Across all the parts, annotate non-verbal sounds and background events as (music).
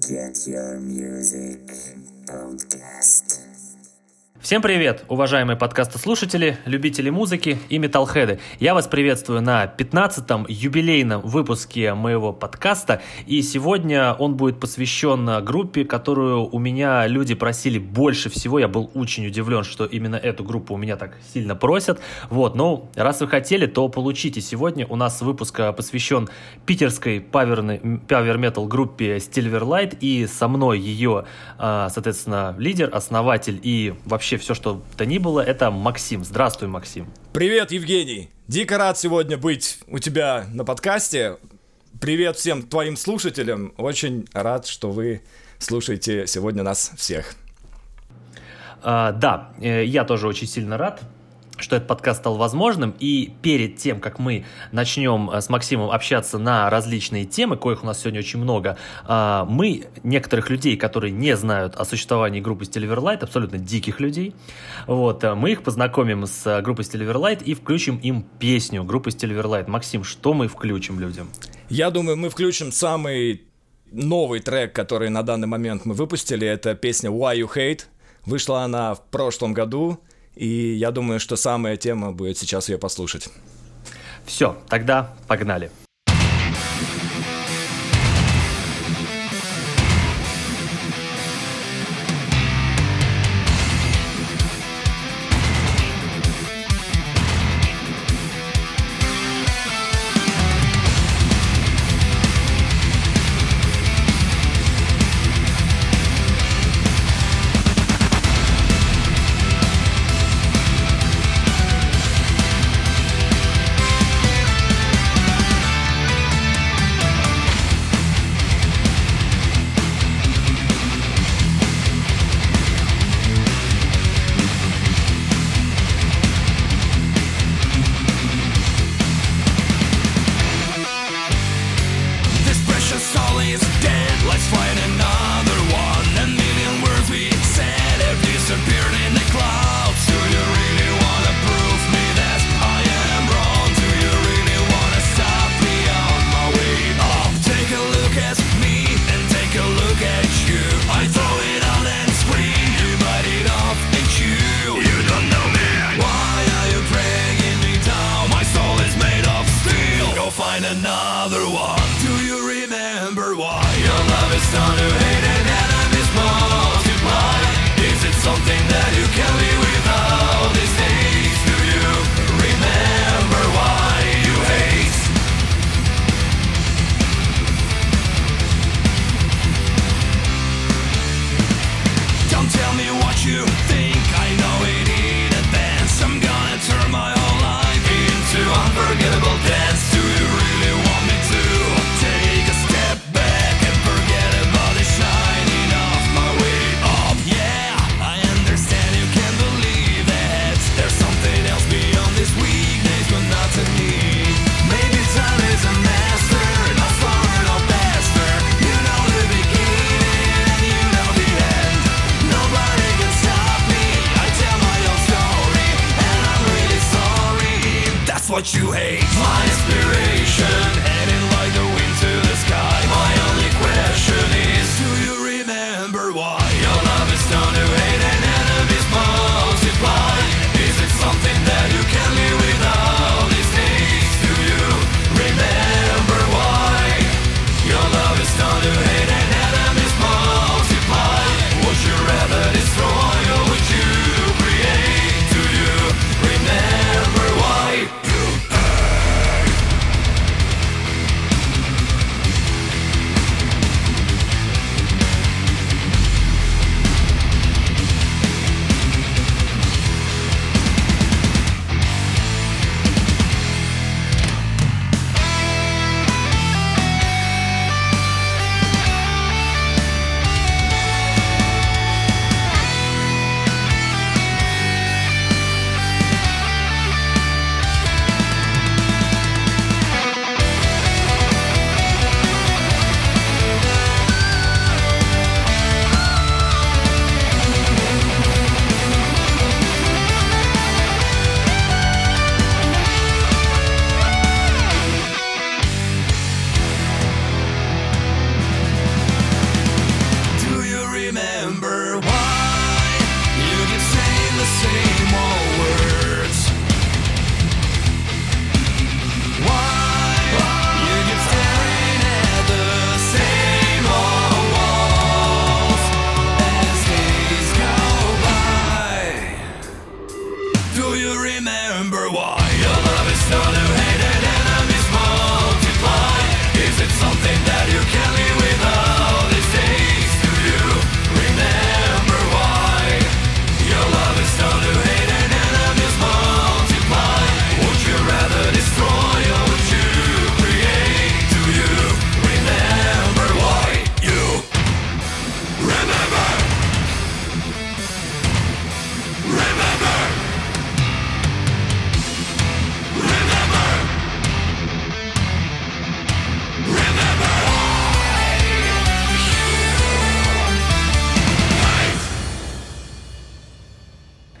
Get Your Music Podcast. Всем привет, уважаемые подкастослушатели, любители музыки и металлхеды. Я вас приветствую на 15-м юбилейном выпуске моего подкаста, и сегодня он будет посвящен группе, которую у меня люди просили больше всего. Я был очень удивлен, что именно эту группу у меня так сильно просят. Вот, ну, раз вы хотели, то получите. Сегодня у нас выпуск посвящен питерской павер-метал группе Silverlight, и со мной ее, а, соответственно, лидер, основатель и вообще вообще все, что то ни было, это Максим. Здравствуй, Максим. Привет, Евгений. Дико рад сегодня быть у тебя на подкасте. Привет всем твоим слушателям. Очень рад, что вы слушаете сегодня нас всех. А, да, э, я тоже очень сильно рад что этот подкаст стал возможным. И перед тем, как мы начнем э, с Максимом общаться на различные темы, коих у нас сегодня очень много, а, мы некоторых людей, которые не знают о существовании группы Steliverlight, абсолютно диких людей, вот, э, мы их познакомим с э, группой Steliverlight и включим им песню группы Steliverlight. Максим, что мы включим людям? Я думаю, мы включим самый новый трек, который на данный момент мы выпустили. Это песня Why You Hate. Вышла она в прошлом году. И я думаю, что самая тема будет сейчас ее послушать. Все, тогда погнали.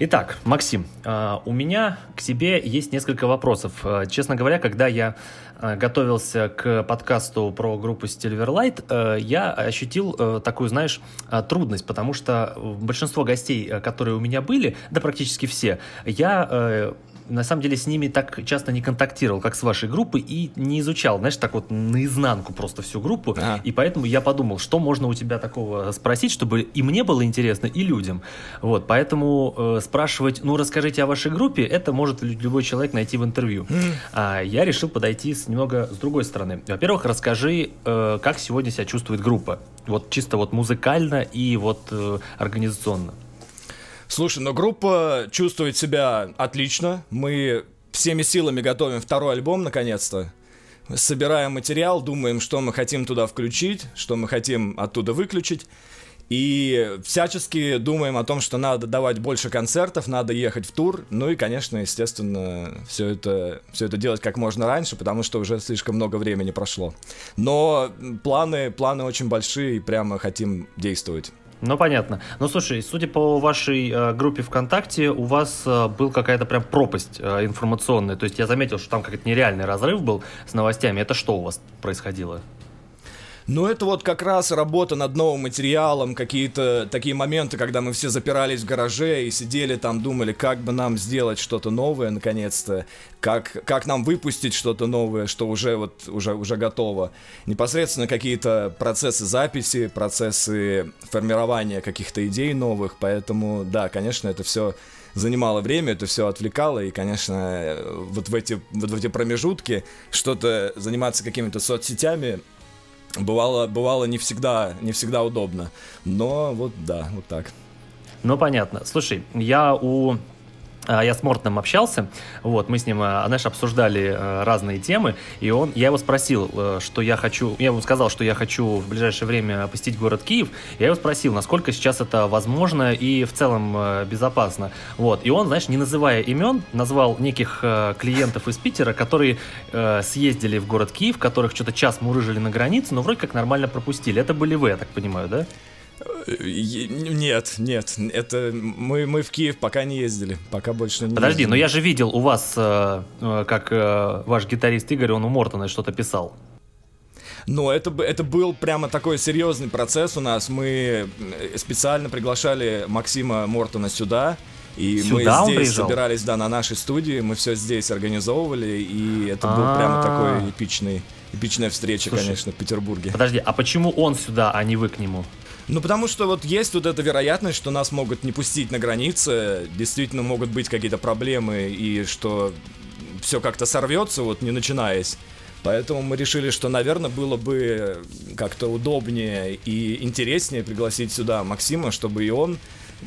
Итак, Максим, а, у меня к тебе есть несколько вопросов. А, честно говоря, когда я а, готовился к подкасту про группу Silverlight, я ощутил такую, знаешь, трудность, потому что большинство гостей, которые у меня были, да практически все, я на самом деле с ними так часто не контактировал, как с вашей группой, и не изучал, знаешь, так вот наизнанку просто всю группу. Ага. И поэтому я подумал, что можно у тебя такого спросить, чтобы и мне было интересно, и людям. Вот, поэтому э, спрашивать, ну расскажите о вашей группе, это может любой человек найти в интервью. Mm. А я решил подойти с немного с другой стороны. Во-первых, расскажи, э, как сегодня себя чувствует группа. Вот чисто вот музыкально и вот э, организационно. Слушай, но группа чувствует себя отлично. Мы всеми силами готовим второй альбом, наконец-то. Собираем материал, думаем, что мы хотим туда включить, что мы хотим оттуда выключить. И всячески думаем о том, что надо давать больше концертов, надо ехать в тур. Ну и, конечно, естественно, все это, все это делать как можно раньше, потому что уже слишком много времени прошло. Но планы, планы очень большие, и прямо хотим действовать. Ну, понятно. Ну, слушай, судя по вашей э, группе ВКонтакте, у вас э, был какая-то прям пропасть э, информационная. То есть я заметил, что там какой-то нереальный разрыв был с новостями. Это что у вас происходило? Ну, это вот как раз работа над новым материалом, какие-то такие моменты, когда мы все запирались в гараже и сидели там, думали, как бы нам сделать что-то новое, наконец-то, как, как нам выпустить что-то новое, что уже вот, уже, уже готово. Непосредственно какие-то процессы записи, процессы формирования каких-то идей новых, поэтому, да, конечно, это все занимало время, это все отвлекало, и, конечно, вот в эти, вот в эти промежутки что-то заниматься какими-то соцсетями бывало, бывало не всегда, не всегда удобно. Но вот да, вот так. Ну, понятно. Слушай, я у я с Мортоном общался, вот, мы с ним, а, знаешь, обсуждали а, разные темы, и он, я его спросил, э, что я хочу, я ему сказал, что я хочу в ближайшее время посетить город Киев, я его спросил, насколько сейчас это возможно и в целом э, безопасно, вот, и он, знаешь, не называя имен, назвал неких э, клиентов из Питера, которые съездили в город Киев, которых что-то час мурыжили на границе, но вроде как нормально пропустили, это были вы, я так понимаю, да? Нет, нет, это мы, мы в Киев пока не ездили, пока больше не Подожди, ездили. но я же видел у вас, э, э, как э, ваш гитарист Игорь, он у Мортона что-то писал. Но это, это был прямо такой серьезный процесс у нас. Мы специально приглашали Максима Мортона сюда. И Сюда мы здесь собирались, да, на нашей студии, мы все здесь организовывали, и это был прямо такой эпичный, эпичная встреча, Слушай, конечно, в Петербурге. Подожди, а почему он сюда, а не вы к нему? Ну, потому что вот есть вот эта вероятность, что нас могут не пустить на границе, действительно могут быть какие-то проблемы, и что все как-то сорвется, вот не начинаясь. Поэтому мы решили, что, наверное, было бы как-то удобнее и интереснее пригласить сюда Максима, чтобы и он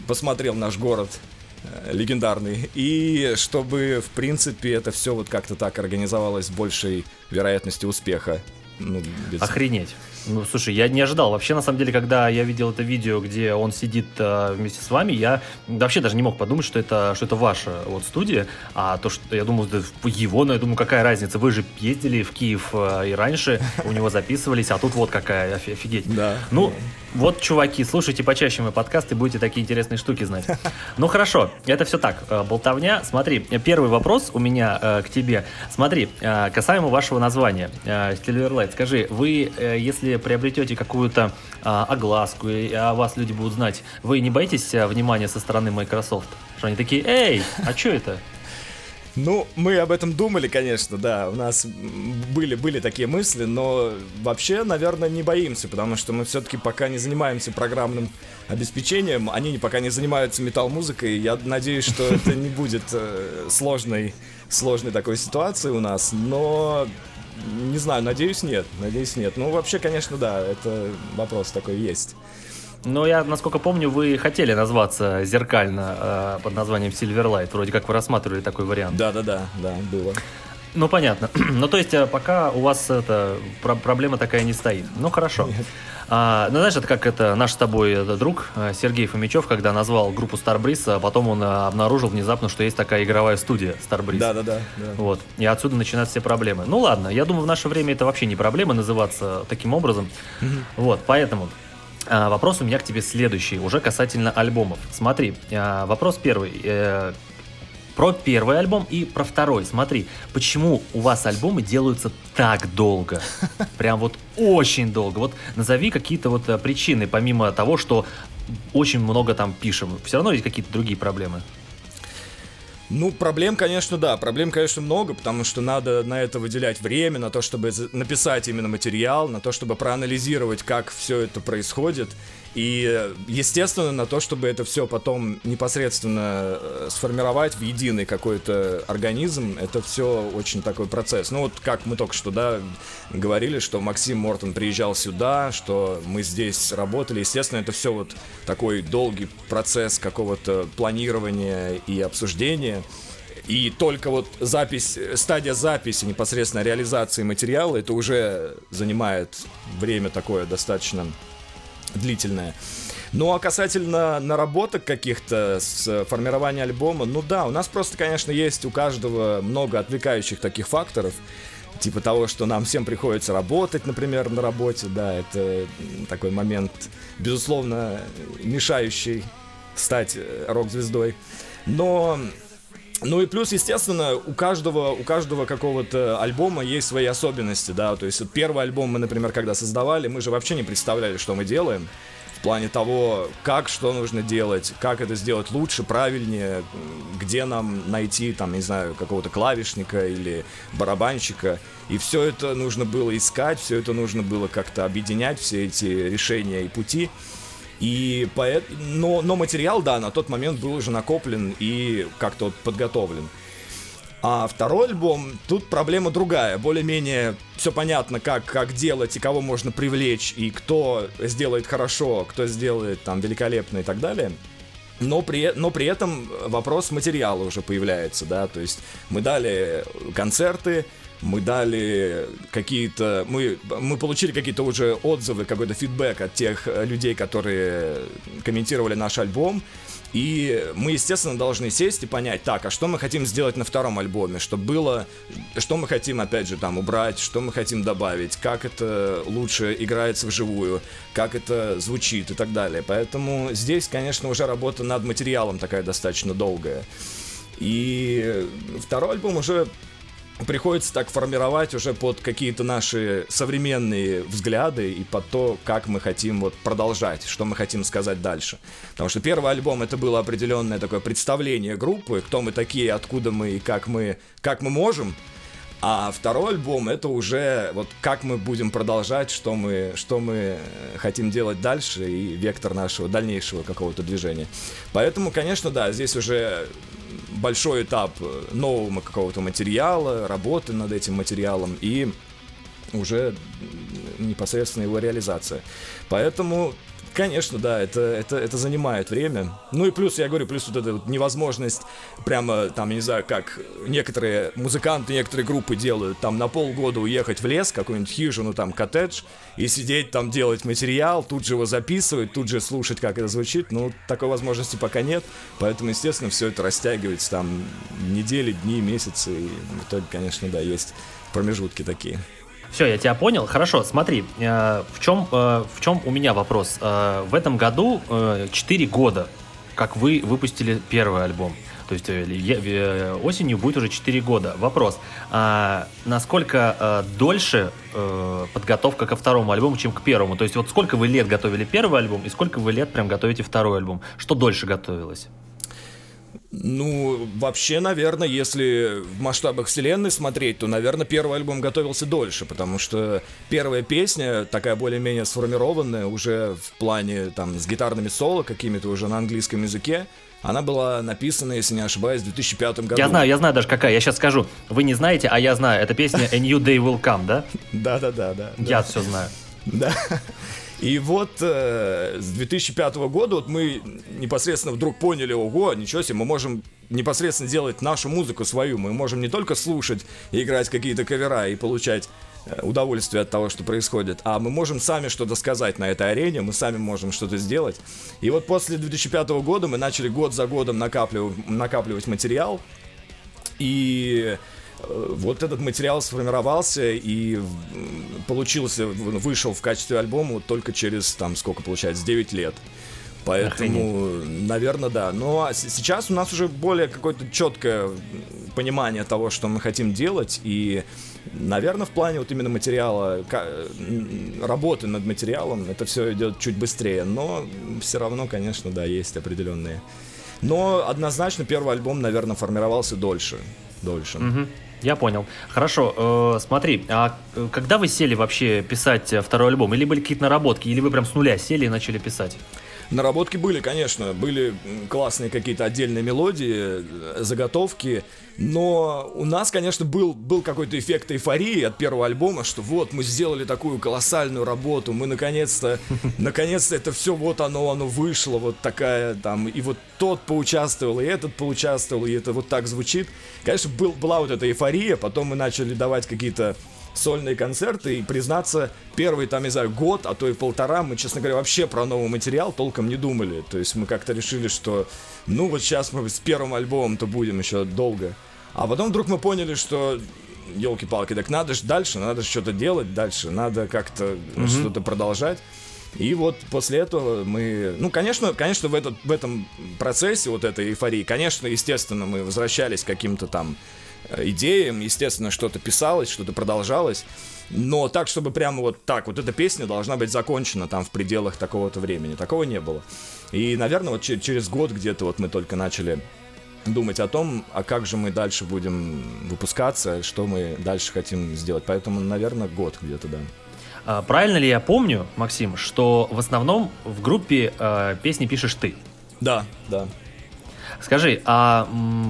посмотрел наш город э, легендарный, и чтобы, в принципе, это все вот как-то так организовалось с большей вероятностью успеха. Ну, без... Охренеть. Ну, слушай, я не ожидал. Вообще, на самом деле, когда я видел это видео, где он сидит э, вместе с вами, я вообще даже не мог подумать, что это, что это ваша вот студия. А то, что я думал, да, его, но я думаю, какая разница? Вы же ездили в Киев э, и раньше, у него записывались, а тут вот какая, офигеть. Да. Ну, вот, чуваки, слушайте почаще мой подкаст и будете такие интересные штуки знать. (laughs) Ну, хорошо, это все так, э, болтовня. Смотри, первый вопрос у меня э, к тебе. Смотри, э, касаемо вашего названия, э, Silverlight, скажи, вы, э, если приобретете какую-то а, огласку, и о вас люди будут знать, вы не боитесь а, внимания со стороны Microsoft? Что они такие, эй, а что это? Ну, мы об этом думали, конечно, да. У нас были, были такие мысли, но вообще, наверное, не боимся, потому что мы все-таки пока не занимаемся программным обеспечением, они пока не занимаются металл-музыкой. Я надеюсь, что это не будет э, сложной, сложной такой ситуации у нас, но не знаю, надеюсь, нет. Надеюсь, нет. Ну, вообще, конечно, да, это вопрос такой есть. Но я, насколько помню, вы хотели назваться зеркально э, под названием Silverlight. Вроде как вы рассматривали такой вариант. Да-да-да, да, было. Ну, понятно. (clears throat) ну, то есть, э, пока у вас это, про- проблема такая не стоит. Ну, хорошо. Нет. А, ну, знаешь, это как это наш с тобой это, друг э, Сергей Фомичев, когда назвал группу Starbreeze, а потом он э, обнаружил внезапно, что есть такая игровая студия Starbreeze. Да, да, да. Вот. И отсюда начинаются все проблемы. Ну ладно, я думаю, в наше время это вообще не проблема называться таким образом. Вот, поэтому А, вопрос у меня к тебе следующий, уже касательно альбомов. Смотри, а, вопрос первый. Э, про первый альбом и про второй. Смотри, почему у вас альбомы делаются так долго? (laughs) Прям вот очень долго. Вот назови какие-то вот э, причины, помимо того, что очень много там пишем. Все равно есть какие-то другие проблемы. Ну, проблем, конечно, да, проблем, конечно, много, потому что надо на это выделять время, на то, чтобы написать именно материал, на то, чтобы проанализировать, как все это происходит. И, естественно, на то, чтобы это все потом непосредственно э, сформировать в единый какой-то организм, это все очень такой процесс. Ну вот как мы только что, да, говорили, что Максим Мортон приезжал сюда, что мы здесь работали. Естественно, это все вот такой долгий процесс какого-то планирования и обсуждения. И только вот запись, стадия записи, непосредственно реализации материала, это уже занимает время такое достаточно длительная. Ну а касательно наработок каких-то с формирования альбома, ну да, у нас просто, конечно, есть у каждого много отвлекающих таких факторов. Типа того, что нам всем приходится работать, например, на работе, да, это такой момент, безусловно, мешающий стать э, рок-звездой. Но ну и плюс, естественно, у каждого, у каждого какого-то альбома есть свои особенности, да, то есть вот первый альбом мы, например, когда создавали, мы же вообще не представляли, что мы делаем, в плане того, как, что нужно делать, как это сделать лучше, правильнее, где нам найти, там, не знаю, какого-то клавишника или барабанщика, и все это нужно было искать, все это нужно было как-то объединять, все эти решения и пути, и поэт... но, но материал, да, на тот момент был уже накоплен и как-то подготовлен. А второй альбом, тут проблема другая. Более-менее все понятно, как, как делать и кого можно привлечь, и кто сделает хорошо, кто сделает там великолепно и так далее. Но при, но при этом вопрос материала уже появляется, да, то есть мы дали концерты, мы дали какие-то, мы, мы получили какие-то уже отзывы, какой-то фидбэк от тех э, людей, которые комментировали наш альбом, и мы, естественно, должны сесть и понять, так, а что мы хотим сделать на втором альбоме, чтобы было, что мы хотим, опять же, там, убрать, что мы хотим добавить, как это лучше играется вживую, как это звучит и так далее. Поэтому здесь, конечно, уже работа над материалом такая достаточно долгая. И второй альбом уже приходится так формировать уже под какие-то наши современные взгляды и под то, как мы хотим вот продолжать, что мы хотим сказать дальше. Потому что первый альбом это было определенное такое представление группы, кто мы такие, откуда мы и как мы, как мы можем. А второй альбом это уже вот как мы будем продолжать, что мы, что мы хотим делать дальше и вектор нашего дальнейшего какого-то движения. Поэтому, конечно, да, здесь уже большой этап нового какого-то материала, работы над этим материалом и уже непосредственно его реализация. Поэтому Конечно, да, это, это, это занимает время. Ну и плюс, я говорю, плюс вот эта вот невозможность прямо, там, не знаю, как некоторые музыканты, некоторые группы делают, там, на полгода уехать в лес, какую-нибудь хижину, там, коттедж, и сидеть там, делать материал, тут же его записывать, тут же слушать, как это звучит. Ну, такой возможности пока нет, поэтому, естественно, все это растягивается, там, недели, дни, месяцы, и в итоге, конечно, да, есть промежутки такие. Все, я тебя понял. Хорошо, смотри, э, в, чем, э, в чем у меня вопрос? Э, в этом году э, 4 года, как вы выпустили первый альбом. То есть э, э, осенью будет уже 4 года. Вопрос, а насколько э, дольше э, подготовка ко второму альбому, чем к первому? То есть вот сколько вы лет готовили первый альбом и сколько вы лет прям готовите второй альбом? Что дольше готовилось? Ну, вообще, наверное, если в масштабах вселенной смотреть, то, наверное, первый альбом готовился дольше, потому что первая песня, такая более-менее сформированная, уже в плане, там, с гитарными соло какими-то уже на английском языке, она была написана, если не ошибаюсь, в 2005 году. Я знаю, я знаю даже какая. Я сейчас скажу. Вы не знаете, а я знаю. Это песня A New Day Will Come, да? (laughs) Да-да-да. да. Я все знаю. Да. И вот э, с 2005 года вот мы непосредственно вдруг поняли, ого, ничего себе, мы можем непосредственно делать нашу музыку свою. Мы можем не только слушать и играть какие-то кавера и получать э, удовольствие от того, что происходит, а мы можем сами что-то сказать на этой арене, мы сами можем что-то сделать. И вот после 2005 года мы начали год за годом накапливать, накапливать материал, и вот этот материал сформировался и получился, вышел в качестве альбома только через, там, сколько получается, 9 лет. Поэтому, Охренеть. наверное, да. Но сейчас у нас уже более какое-то четкое понимание того, что мы хотим делать. И, наверное, в плане вот именно материала, работы над материалом, это все идет чуть быстрее. Но все равно, конечно, да, есть определенные. Но однозначно первый альбом, наверное, формировался дольше. Дольше. Угу. Я понял. Хорошо, э, смотри, а э, когда вы сели вообще писать второй альбом? Или были какие-то наработки, или вы прям с нуля сели и начали писать? Наработки были, конечно, были классные какие-то отдельные мелодии, э, заготовки, но у нас, конечно, был, был какой-то эффект эйфории от первого альбома, что вот мы сделали такую колоссальную работу, мы наконец-то, (laughs) наконец-то это все вот оно, оно вышло, вот такая там, и вот тот поучаствовал, и этот поучаствовал, и это вот так звучит. Конечно, был, была вот эта эйфория, потом мы начали давать какие-то сольные концерты, и, признаться, первый, там, не знаю, год, а то и полтора, мы, честно говоря, вообще про новый материал толком не думали. То есть мы как-то решили, что, ну, вот сейчас мы с первым альбомом-то будем еще долго. А потом вдруг мы поняли, что елки-палки, так надо же дальше, надо же что-то делать дальше, надо как-то mm-hmm. что-то продолжать. И вот после этого мы, ну, конечно, конечно, в, этот, в этом процессе вот этой эйфории, конечно, естественно, мы возвращались к каким-то там идеям, естественно, что-то писалось, что-то продолжалось, но так, чтобы прямо вот так, вот эта песня должна быть закончена там в пределах такого-то времени, такого не было. И, наверное, вот через год где-то вот мы только начали думать о том, а как же мы дальше будем выпускаться, что мы дальше хотим сделать. Поэтому, наверное, год где-то, да. А, правильно ли я помню, Максим, что в основном в группе э, песни пишешь ты? Да, да. Скажи, а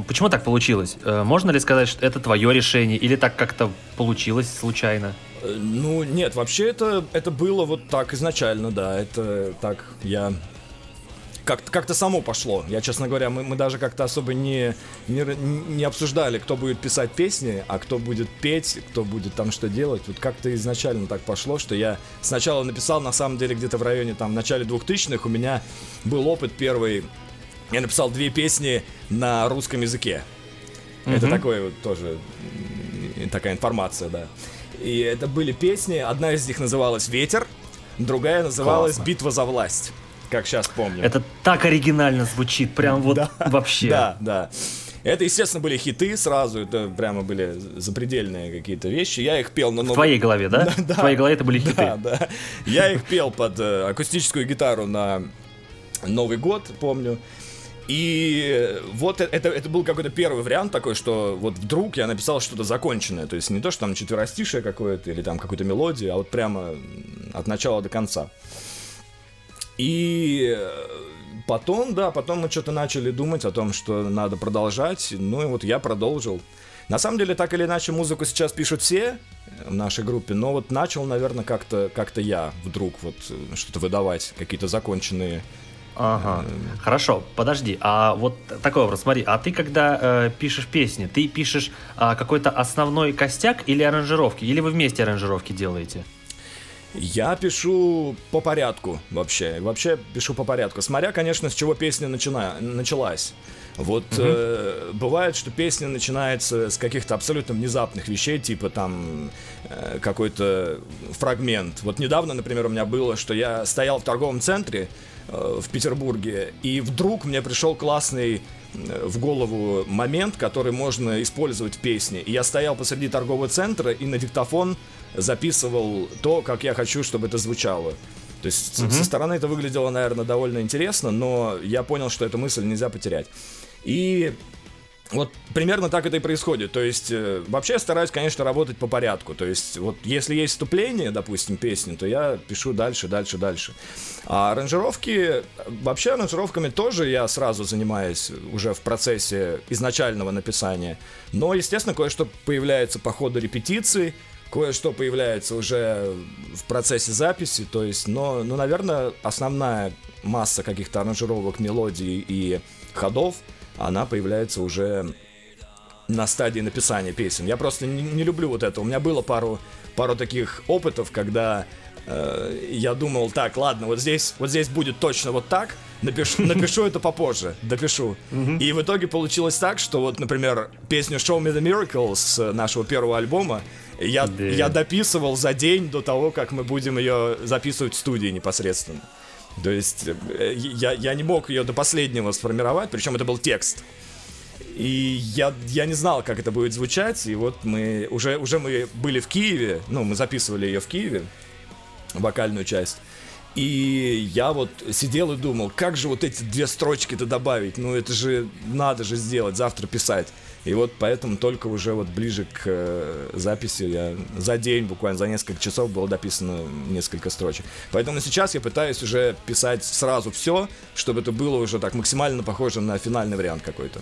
почему так получилось? Э, можно ли сказать, что это твое решение, или так как-то получилось случайно? Э, ну, нет, вообще это, это было вот так изначально, да. Это так я как-то как само пошло. Я, честно говоря, мы, мы даже как-то особо не, не, не обсуждали, кто будет писать песни, а кто будет петь, кто будет там что делать. Вот как-то изначально так пошло, что я сначала написал, на самом деле, где-то в районе, там, в начале 2000-х у меня был опыт первый я написал две песни на русском языке. Mm-hmm. Это такое вот тоже такая информация, да. И это были песни. Одна из них называлась "Ветер", другая называлась Классно. "Битва за власть", как сейчас помню. Это так оригинально звучит, прям вот да, вообще. Да, да. Это, естественно, были хиты сразу, это прямо были запредельные какие-то вещи. Я их пел на новом... В твоей голове, да? (laughs) да? В твоей голове это были хиты. Да, да. Я их пел под э, акустическую гитару на Новый год, помню. И вот это, это был какой-то первый вариант такой, что вот вдруг я написал что-то законченное. То есть не то, что там четверостишее какое-то или там какую-то мелодию, а вот прямо от начала до конца. И потом, да, потом мы что-то начали думать о том, что надо продолжать. Ну и вот я продолжил. На самом деле, так или иначе, музыку сейчас пишут все в нашей группе, но вот начал, наверное, как-то как я вдруг вот что-то выдавать, какие-то законченные Ага. Хорошо, подожди. А вот такой вопрос, смотри, а ты когда э, пишешь песни, ты пишешь э, какой-то основной костяк или аранжировки? Или вы вместе аранжировки делаете? Я пишу по порядку вообще. Вообще пишу по порядку. Смотря, конечно, с чего песня начина... началась. Вот угу. э, бывает, что песня начинается с каких-то абсолютно внезапных вещей, типа там э, какой-то фрагмент. Вот недавно, например, у меня было, что я стоял в торговом центре, в Петербурге. И вдруг мне пришел классный э, в голову момент, который можно использовать в песне. И я стоял посреди торгового центра и на диктофон записывал то, как я хочу, чтобы это звучало. То есть угу. со стороны это выглядело, наверное, довольно интересно, но я понял, что эту мысль нельзя потерять. И вот примерно так это и происходит. То есть, э, вообще я стараюсь, конечно, работать по порядку. То есть, вот если есть вступление, допустим, песни, то я пишу дальше, дальше, дальше. А аранжировки, вообще аранжировками тоже я сразу занимаюсь уже в процессе изначального написания. Но, естественно, кое-что появляется по ходу репетиций, кое-что появляется уже в процессе записи. То есть, но, ну, наверное, основная масса каких-то аранжировок, мелодий и ходов — она появляется уже на стадии написания песен. Я просто не, не люблю вот это. У меня было пару, пару таких опытов, когда э, я думал, так, ладно, вот здесь, вот здесь будет точно вот так, напишу, (laughs) напишу это попозже, допишу. И в итоге получилось так, что вот, например, песню Show Me the Miracle с нашего первого альбома я, Да. я дописывал за день до того, как мы будем ее записывать в студии непосредственно. То есть э, я, я не мог ее до последнего сформировать, причем это был текст. И я, я не знал, как это будет звучать, и вот мы уже, уже мы были в Киеве, ну, мы записывали ее в Киеве, вокальную часть. И я вот сидел и думал, как же вот эти две строчки-то добавить? Ну, это же надо же сделать, завтра писать. И вот поэтому только уже вот ближе к э, записи я за день, буквально за несколько часов было дописано несколько строчек. Поэтому сейчас я пытаюсь уже писать сразу все, чтобы это было уже так максимально похоже на финальный вариант какой-то.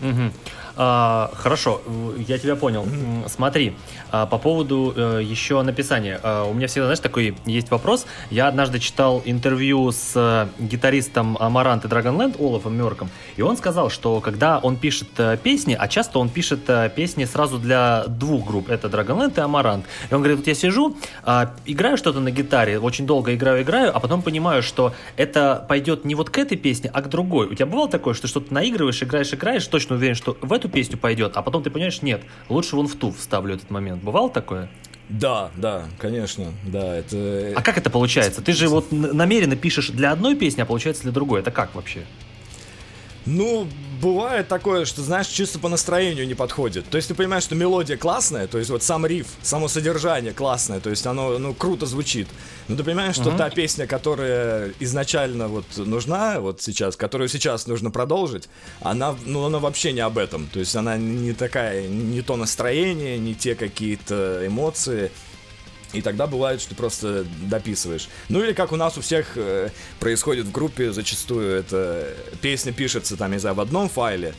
Мгм. А, хорошо, я тебя понял. Смотри, а, по поводу э, еще написания. А, у меня всегда, знаешь, такой есть вопрос. Я однажды читал интервью с э, гитаристом и Dragonland Олафом Мерком, и он сказал, что когда он пишет э, песни, а часто он пишет э, песни сразу для двух групп, это Dragonland и Амарант. И он говорит, вот я сижу, а, играю что-то на гитаре, очень долго играю, играю, а потом понимаю, что это пойдет не вот к этой песне, а к другой. У тебя бывало такое, что что-то наигрываешь, играешь, играешь, точно уверен, что в эту песню пойдет, а потом ты понимаешь, нет, лучше вон в ту вставлю этот момент. Бывало такое? Да, да, конечно, да, это... А как это получается? Ты же вот намеренно пишешь для одной песни, а получается для другой. Это как вообще? Ну, бывает такое, что, знаешь, чисто по настроению не подходит. То есть ты понимаешь, что мелодия классная, то есть вот сам риф, само содержание классное, то есть оно, ну, круто звучит. Но ты понимаешь, что та песня, которая изначально вот нужна, вот сейчас, которую сейчас нужно продолжить, она, ну, она вообще не об этом. То есть она не такая, не то настроение, не те какие-то эмоции. И тогда бывает, что ты просто дописываешь. Ну или как у нас у всех э, происходит в группе, зачастую это песня пишется там, не знаю, в одном файле,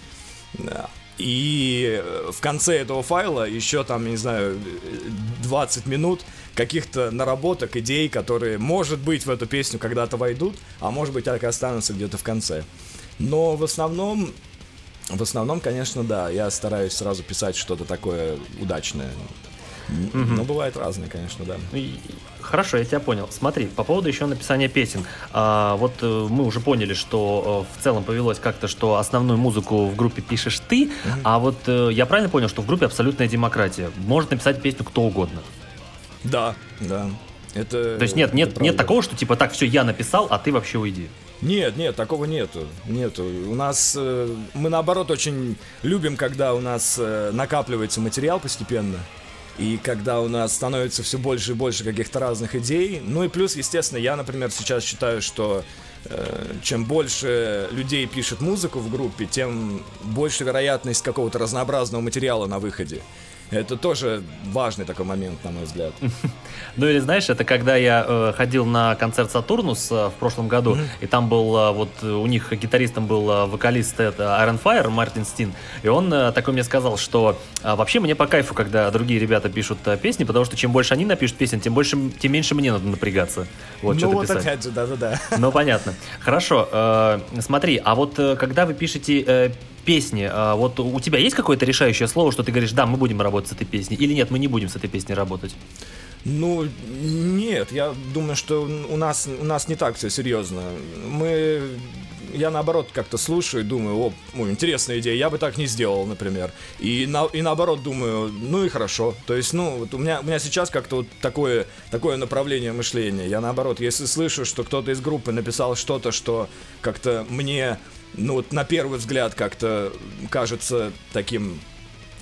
да, и э, в конце этого файла еще там, не знаю, э, 20 минут каких-то наработок, идей, которые, может быть, в эту песню когда-то войдут, а может быть, так и останутся где-то в конце. Но в основном, в основном, конечно, да, я стараюсь сразу писать что-то такое удачное. Но бывает разное, конечно, да. Ну, Хорошо, я тебя понял. Смотри, по поводу еще написания песен. А, вот э, мы уже поняли, что э, в целом повелось как-то, что основную музыку в группе пишешь ты, а вот э, я правильно понял, что в группе абсолютная демократия. Может написать песню кто угодно. Да, да. Это, То есть нет, нет, это нет правда. такого, что типа так, все, я написал, а ты вообще уйди. Нет, нет, такого нету. Нету. У нас мы наоборот очень любим, когда у нас накапливается материал постепенно. И когда у нас становится все больше и больше каких-то разных идей. Ну и плюс, естественно, я, например, сейчас считаю, что э, чем больше людей пишет музыку в группе, тем больше вероятность какого-то разнообразного материала на выходе. Это тоже важный такой момент, на мой взгляд. (laughs) Ну или знаешь, это когда я э, ходил на концерт Сатурнус э, в прошлом году, и там был э, вот у них гитаристом был вокалист это Iron Fire Мартин Стин, и он такой мне сказал, что вообще мне по кайфу, когда другие ребята пишут песни, потому что чем больше они напишут песен, тем больше, тем меньше мне надо напрягаться. Вот ну вот писать. опять же, да-да-да. Ну, понятно. Хорошо. смотри, а вот когда вы пишете песни, э, вот у тебя есть какое-то решающее слово, что ты говоришь, да, мы будем работать с этой песней, или нет, мы не будем с этой песней работать? Ну, нет, я думаю, что у нас, у нас не так все серьезно. Мы... Я наоборот как-то слушаю и думаю, о, ну, интересная идея, я бы так не сделал, например. И, на, и наоборот думаю, ну и хорошо. То есть, ну, вот у меня, у меня сейчас как-то вот такое, такое направление мышления. Я наоборот, если слышу, что кто-то из группы написал что-то, что как-то мне, ну вот на первый взгляд как-то кажется таким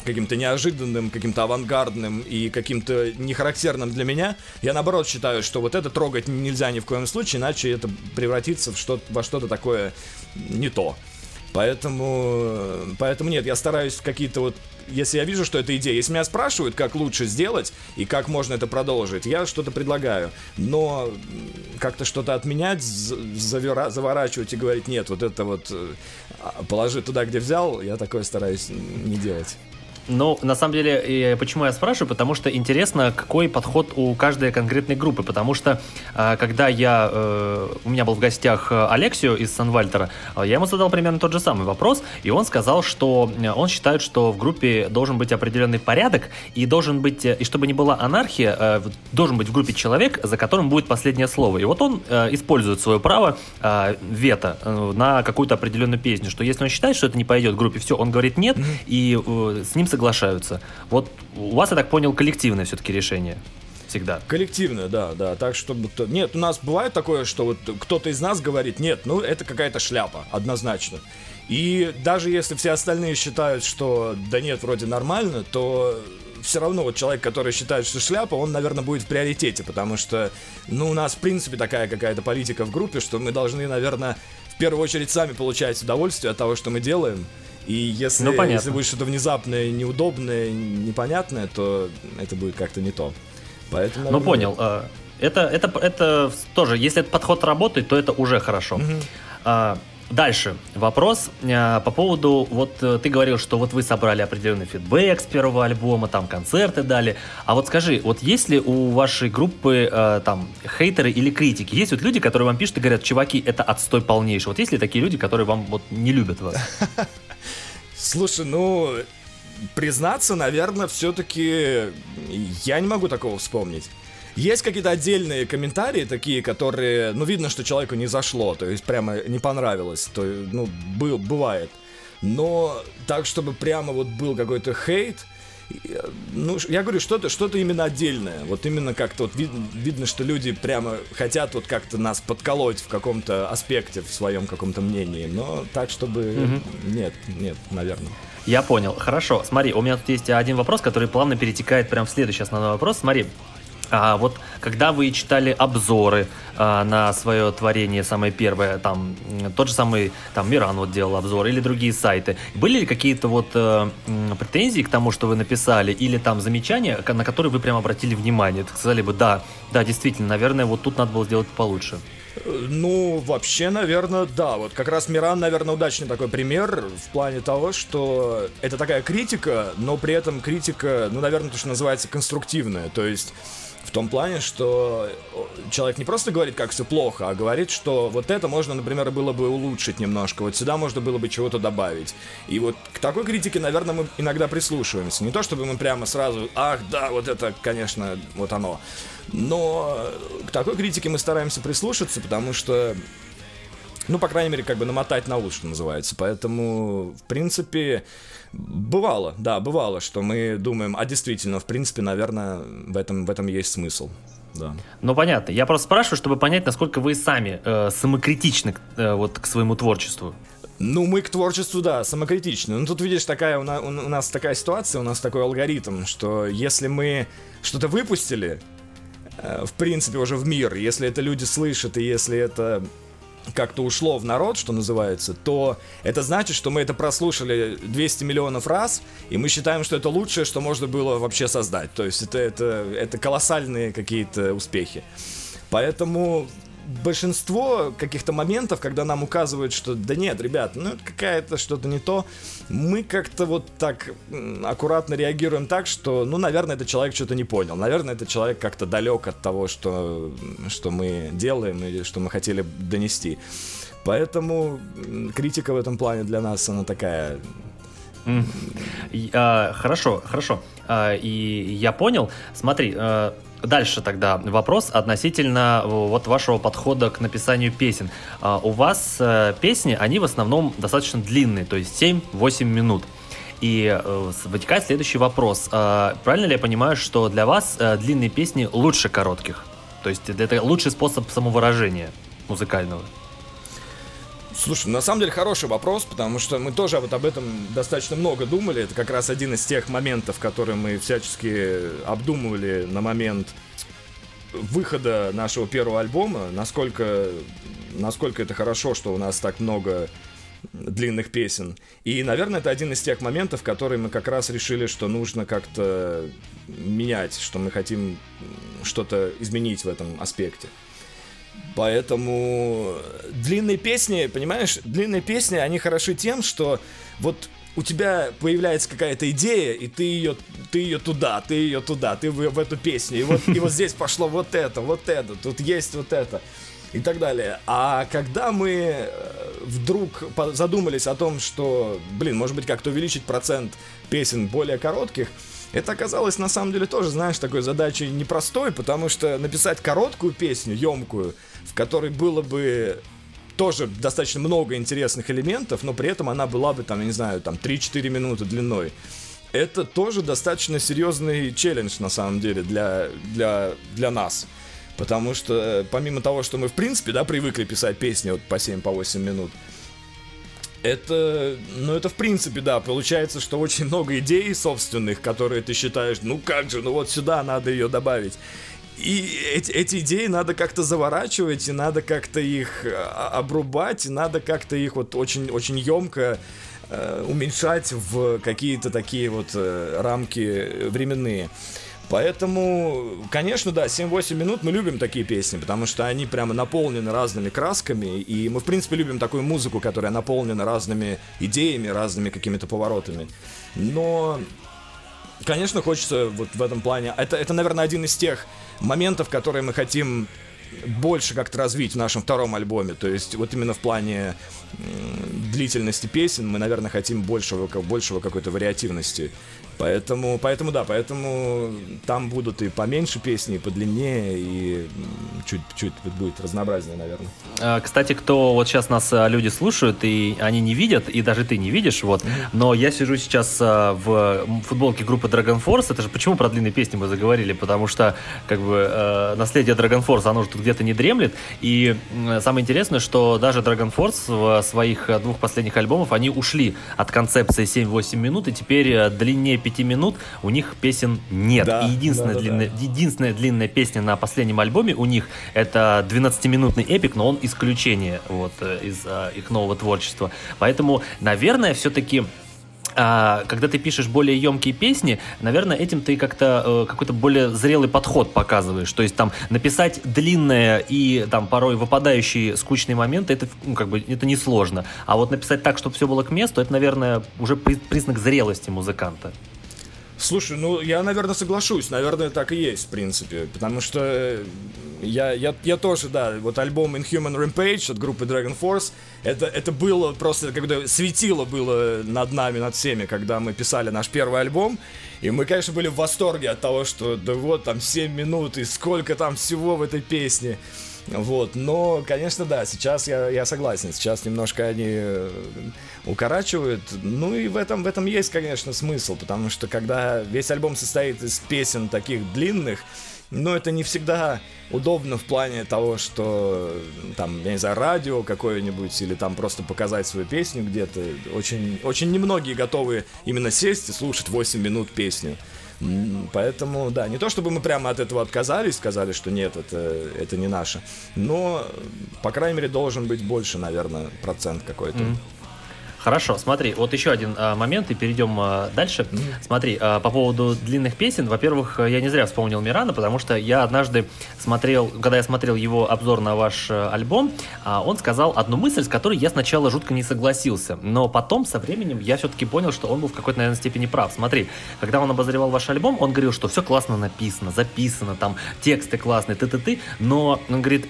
каким-то неожиданным, каким-то авангардным и каким-то нехарактерным для меня, я наоборот считаю, что вот это трогать нельзя ни в коем случае, иначе это превратится в что во что-то такое не то. Поэтому, поэтому нет, я стараюсь какие-то вот, если я вижу, что это идея, если меня спрашивают, как лучше сделать и как можно это продолжить, я что-то предлагаю, но как-то что-то отменять, завера- заворачивать и говорить, нет, вот это вот э, а, положи туда, где взял, я такое стараюсь не делать. Ну, на самом деле, почему я спрашиваю? Потому что интересно, какой подход у каждой конкретной группы. Потому что, а, когда я, э, у меня был в гостях э, Алексио из Санвальтера, а, я ему задал примерно тот же самый вопрос, и он сказал, что э, он считает, что в группе должен быть определенный порядок, и должен быть, и чтобы не была анархия, должен быть в группе человек, за которым будет последнее слово. И вот он использует свое право вето на какую-то определенную песню, что если он считает, что это не пойдет в группе, все, он говорит нет, и с ним соглашаются. Вот у вас, я так понял, коллективное все-таки решение всегда. Коллективное, да, да. Так что нет, у нас бывает такое, что вот кто-то из нас говорит, нет, ну это какая-то шляпа, однозначно. И даже если все остальные считают, что да нет, вроде нормально, то все равно вот человек, который считает, что шляпа, он, наверное, будет в приоритете, потому что, ну, у нас, в принципе, такая какая-то политика в группе, что мы должны, наверное, в первую очередь сами получать удовольствие от того, что мы делаем, и если, ну, если будет что-то внезапное, неудобное, непонятное, то это будет как-то не то. Поэтому, ну, наверное... Ну понял. А, это, это, это тоже, если этот подход работает, то это уже хорошо. Угу. Дальше вопрос а, по поводу, вот э, ты говорил, что вот вы собрали определенный фидбэк с первого альбома, там концерты дали, а вот скажи, вот есть ли у вашей группы э, там хейтеры или критики? Есть вот люди, которые вам пишут и говорят, чуваки, это отстой полнейший. Вот есть ли такие люди, которые вам вот не любят вас? (laughs) Слушай, ну, признаться, наверное, все-таки я не могу такого вспомнить. Есть какие-то отдельные комментарии, такие, которые, ну, видно, что человеку не зашло, то есть прямо не понравилось, то, ну, был, бывает. Но так, чтобы прямо вот был какой-то хейт, ну, я говорю, что-то что именно отдельное. Вот именно как-то вот вид, видно, что люди прямо хотят вот как-то нас подколоть в каком-то аспекте, в своем каком-то мнении. Но так, чтобы... Угу. Нет, нет, наверное. Я понял. Хорошо. Смотри, у меня тут есть один вопрос, который плавно перетекает прямо в следующий основной вопрос. Смотри, а вот когда вы читали обзоры а, на свое творение, самое первое, там, тот же самый, там, Миран вот делал обзор, или другие сайты, были ли какие-то вот э, претензии к тому, что вы написали, или там замечания, на которые вы прям обратили внимание? Сказали бы, да, да, действительно, наверное, вот тут надо было сделать получше. Ну, вообще, наверное, да. Вот как раз Миран, наверное, удачный такой пример в плане того, что это такая критика, но при этом критика, ну, наверное, то, что называется конструктивная. То есть том плане, что человек не просто говорит, как все плохо, а говорит, что вот это можно, например, было бы улучшить немножко, вот сюда можно было бы чего-то добавить. И вот к такой критике, наверное, мы иногда прислушиваемся. Не то, чтобы мы прямо сразу, ах, да, вот это, конечно, вот оно. Но к такой критике мы стараемся прислушаться, потому что ну, по крайней мере, как бы намотать на ус, что называется. Поэтому, в принципе, бывало, да, бывало, что мы думаем, а действительно, в принципе, наверное, в этом, в этом есть смысл. Да. Ну понятно. Я просто спрашиваю, чтобы понять, насколько вы сами э, самокритичны э, вот к своему творчеству. Ну, мы к творчеству, да, самокритичны. Ну, тут, видишь, такая у нас, у нас такая ситуация, у нас такой алгоритм, что если мы что-то выпустили, э, в принципе, уже в мир, если это люди слышат, и если это как-то ушло в народ, что называется, то это значит, что мы это прослушали 200 миллионов раз, и мы считаем, что это лучшее, что можно было вообще создать. То есть это, это, это колоссальные какие-то успехи. Поэтому большинство каких-то моментов, когда нам указывают, что да нет, ребят, ну какая-то что-то не то, мы как-то вот так аккуратно реагируем так, что, ну, наверное, этот человек что-то не понял. Наверное, этот человек как-то далек от того, что, что мы делаем или что мы хотели донести. Поэтому критика в этом плане для нас, она такая а, хорошо, хорошо. А, и я понял. Смотри, а, Дальше тогда вопрос относительно вот вашего подхода к написанию песен. А, у вас э, песни, они в основном достаточно длинные, то есть 7-8 минут. И э, вытекает следующий вопрос. А, правильно ли я понимаю, что для вас э, длинные песни лучше коротких? То есть это лучший способ самовыражения музыкального? Слушай, на самом деле хороший вопрос, потому что мы тоже вот об этом достаточно много думали. Это как раз один из тех моментов, которые мы всячески обдумывали на момент выхода нашего первого альбома. Насколько, насколько это хорошо, что у нас так много длинных песен. И, наверное, это один из тех моментов, которые мы как раз решили, что нужно как-то менять, что мы хотим что-то изменить в этом аспекте. Поэтому длинные песни, понимаешь, длинные песни, они хороши тем, что вот у тебя появляется какая-то идея, и ты ее, ты ее туда, ты ее туда, ты в, в эту песню, и вот, и вот здесь пошло вот это, вот это, тут есть вот это и так далее. А когда мы э, вдруг задумались о том, что, блин, может быть, как-то увеличить процент песен более коротких, это оказалось на самом деле тоже, знаешь, такой задачей непростой, потому что написать короткую песню, емкую, в которой было бы тоже достаточно много интересных элементов, но при этом она была бы там, я не знаю, там 3-4 минуты длиной. Это тоже достаточно серьезный челлендж на самом деле для, для, для нас. Потому что помимо того, что мы в принципе, да, привыкли писать песни вот по 7-8 по минут, это, ну это в принципе, да, получается, что очень много идей собственных, которые ты считаешь, ну как же, ну вот сюда надо ее добавить. И эти, эти идеи надо как-то заворачивать, и надо как-то их а, обрубать, и надо как-то их вот очень-очень емко э, уменьшать в какие-то такие вот э, рамки временные. Поэтому, конечно, да, 7-8 минут мы любим такие песни, потому что они прямо наполнены разными красками, и мы, в принципе, любим такую музыку, которая наполнена разными идеями, разными какими-то поворотами. Но, конечно, хочется вот в этом плане... Это, это, наверное, один из тех моментов, которые мы хотим больше как-то развить в нашем втором альбоме. То есть вот именно в плане длительности песен мы, наверное, хотим большего, большего какой-то вариативности. Поэтому, поэтому да, поэтому там будут и поменьше песни, и подлиннее, и чуть-чуть будет разнообразнее, наверное. А, кстати, кто вот сейчас нас а, люди слушают, и они не видят, и даже ты не видишь, вот, но я сижу сейчас а, в футболке группы Dragon Force, это же почему про длинные песни мы заговорили, потому что, как бы, наследие Dragon Force, оно же тут где-то не дремлет, и самое интересное, что даже Dragon Force в своих двух последних альбомах, они ушли от концепции 7-8 минут, и теперь длиннее 5 минут у них песен нет. Да, и единственная, да, да, длинная, да. единственная длинная песня на последнем альбоме у них это 12-минутный эпик, но он исключение вот э, из а, их нового творчества. Поэтому, наверное, все-таки а, когда ты пишешь более емкие песни, наверное, этим ты как-то э, какой-то более зрелый подход показываешь. То есть там написать длинное и там порой выпадающие скучные моменты, это ну, как бы это несложно. А вот написать так, чтобы все было к месту, это, наверное, уже признак зрелости музыканта. Слушай, ну я, наверное, соглашусь. Наверное, так и есть, в принципе. Потому что э, я, я, я тоже, да, вот альбом Inhuman Rampage от группы Dragon Force, это, это было просто, когда светило было над нами, над всеми, когда мы писали наш первый альбом. И мы, конечно, были в восторге от того, что да вот там 7 минут и сколько там всего в этой песне. Вот, но, конечно, да, сейчас я, я согласен, сейчас немножко они э, укорачивают, ну и в этом, в этом есть, конечно, смысл, потому что когда весь альбом состоит из песен таких длинных, но это не всегда удобно в плане того, что там, я не знаю, радио какое-нибудь или там просто показать свою песню где-то. Очень, очень немногие готовы именно сесть и слушать 8 минут песню. Поэтому, да, не то чтобы мы прямо от этого отказались, сказали, что нет, это, это не наше, но, по крайней мере, должен быть больше, наверное, процент какой-то. Mm-hmm. Хорошо, смотри, вот еще один а, момент, и перейдем а, дальше. Mm-hmm. Смотри, а, по поводу длинных песен, во-первых, я не зря вспомнил Мирана, потому что я однажды смотрел, когда я смотрел его обзор на ваш а, альбом, а, он сказал одну мысль, с которой я сначала жутко не согласился, но потом со временем я все-таки понял, что он был в какой-то, наверное, степени прав. Смотри, когда он обозревал ваш альбом, он говорил, что все классно написано, записано, там тексты классные, ты-ты-ты, но он говорит,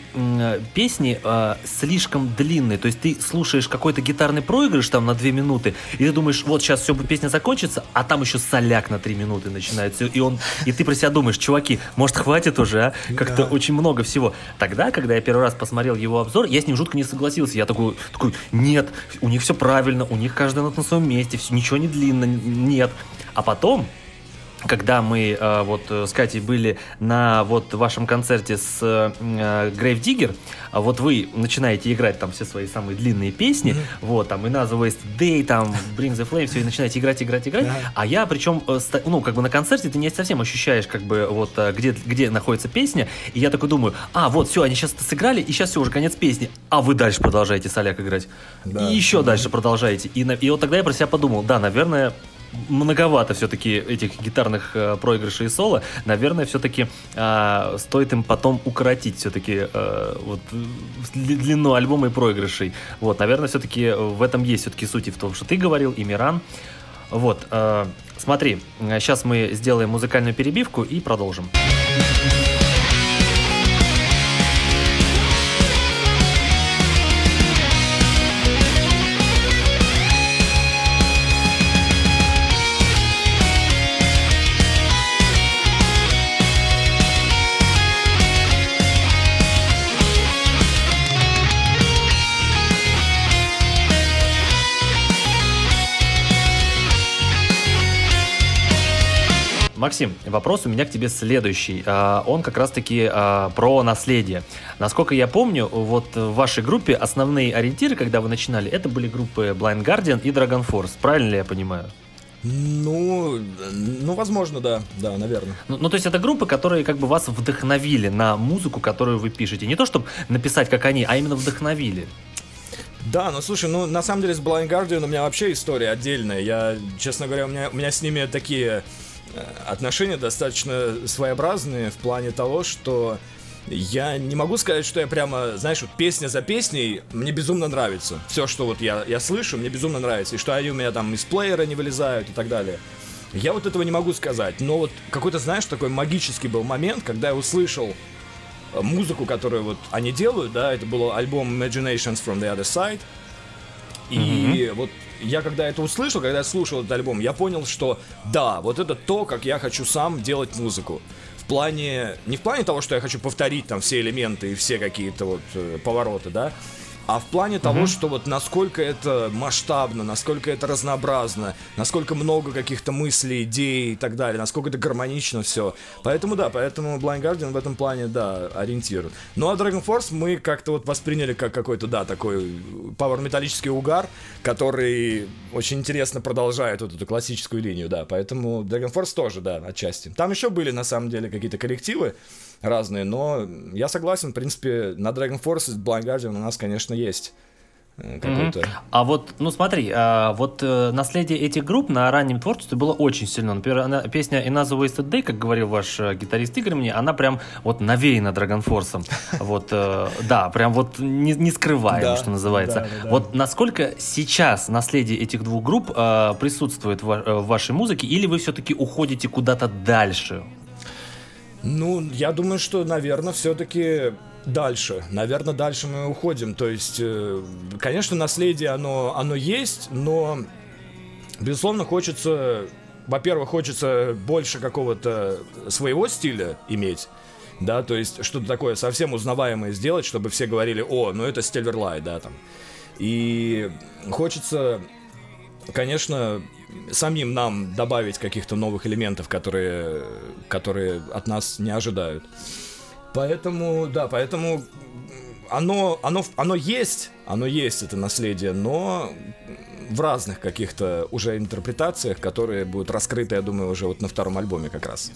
песни а, слишком длинные, то есть ты слушаешь какой-то гитарный проигрыш там там на 2 минуты, и ты думаешь, вот сейчас все, песня закончится, а там еще соляк на 3 минуты начинается, и он, и ты про себя думаешь, чуваки, может хватит уже, а? Как-то да. очень много всего. Тогда, когда я первый раз посмотрел его обзор, я с ним жутко не согласился. Я такой, такой, нет, у них все правильно, у них каждый нот на своем месте, все, ничего не длинно, нет. А потом, когда мы э, вот с Катей были на вот вашем концерте с э, Grave Digger, а вот вы начинаете играть там все свои самые длинные песни, mm-hmm. вот, там, и Another Waste Day, там, Bring the Flame, все, и начинаете играть, играть, играть, yeah. а я, причем, э, ну, как бы на концерте ты не совсем ощущаешь, как бы, вот, э, где, где находится песня, и я такой думаю, а, вот, все, они сейчас это сыграли, и сейчас все, уже конец песни, а вы дальше продолжаете соляк играть, да. и еще mm-hmm. дальше продолжаете, и, и вот тогда я про себя подумал, да, наверное, многовато все-таки этих гитарных э, проигрышей и соло. Наверное, все-таки э, стоит им потом укоротить все-таки э, вот, длину альбома и проигрышей. Вот, наверное, все-таки в этом есть все-таки суть и в том, что ты говорил, и Миран. Вот, э, смотри, сейчас мы сделаем музыкальную перебивку и продолжим. Максим, вопрос у меня к тебе следующий. А, он как раз-таки а, про наследие. Насколько я помню, вот в вашей группе основные ориентиры, когда вы начинали, это были группы Blind Guardian и Dragon Force. Правильно ли я понимаю? Ну, ну, возможно, да, да, наверное. Ну, ну, то есть это группы, которые как бы вас вдохновили на музыку, которую вы пишете. Не то, чтобы написать, как они, а именно вдохновили. Да, ну слушай, ну на самом деле с Blind Guardian у меня вообще история отдельная. Я, честно говоря, у меня, у меня с ними такие отношения достаточно своеобразные в плане того, что я не могу сказать, что я прямо, знаешь, вот песня за песней мне безумно нравится. Все, что вот я, я слышу, мне безумно нравится. И что они у меня там из плеера не вылезают и так далее. Я вот этого не могу сказать. Но вот какой-то, знаешь, такой магический был момент, когда я услышал э, музыку, которую вот они делают, да, это был альбом Imaginations from the Other Side. И mm-hmm. вот я когда это услышал, когда я слушал этот альбом, я понял, что да, вот это то, как я хочу сам делать музыку. В плане, не в плане того, что я хочу повторить там все элементы и все какие-то вот э, повороты, да, а в плане того, mm-hmm. что вот насколько это масштабно, насколько это разнообразно, насколько много каких-то мыслей, идей и так далее, насколько это гармонично все. Поэтому да, поэтому Blind Guardian в этом плане, да, ориентирует. Ну а Dragon Force мы как-то вот восприняли как какой-то, да, такой пауэр-металлический угар, который очень интересно продолжает вот эту классическую линию, да. Поэтому Dragon Force тоже, да, отчасти. Там еще были, на самом деле, какие-то коллективы, разные, но я согласен, в принципе, на Dragon Force Blind Guardian у нас, конечно, есть э, какой-то. Mm-hmm. А вот, ну смотри, а, вот э, наследие этих групп на раннем творчестве было очень сильно. Например, она, песня Another Wasted Day, как говорил ваш э, гитарист Игорь мне, она прям вот навеяна Dragon Force. (laughs) Вот, э, да, прям вот не, не скрываем, что называется. Вот насколько сейчас наследие этих двух групп э, присутствует в, э, в вашей музыке, или вы все-таки уходите куда-то дальше? Ну, я думаю, что, наверное, все-таки дальше. Наверное, дальше мы уходим. То есть, э, конечно, наследие, оно, оно есть, но, безусловно, хочется... Во-первых, хочется больше какого-то своего стиля иметь да, то есть что-то такое совсем узнаваемое сделать, чтобы все говорили, о, ну это Silverlight, да, там. И хочется, конечно, самим нам добавить каких-то новых элементов, которые, которые от нас не ожидают. Поэтому, да, поэтому оно, оно, оно есть, оно есть, это наследие, но в разных каких-то уже интерпретациях, которые будут раскрыты, я думаю, уже вот на втором альбоме как раз.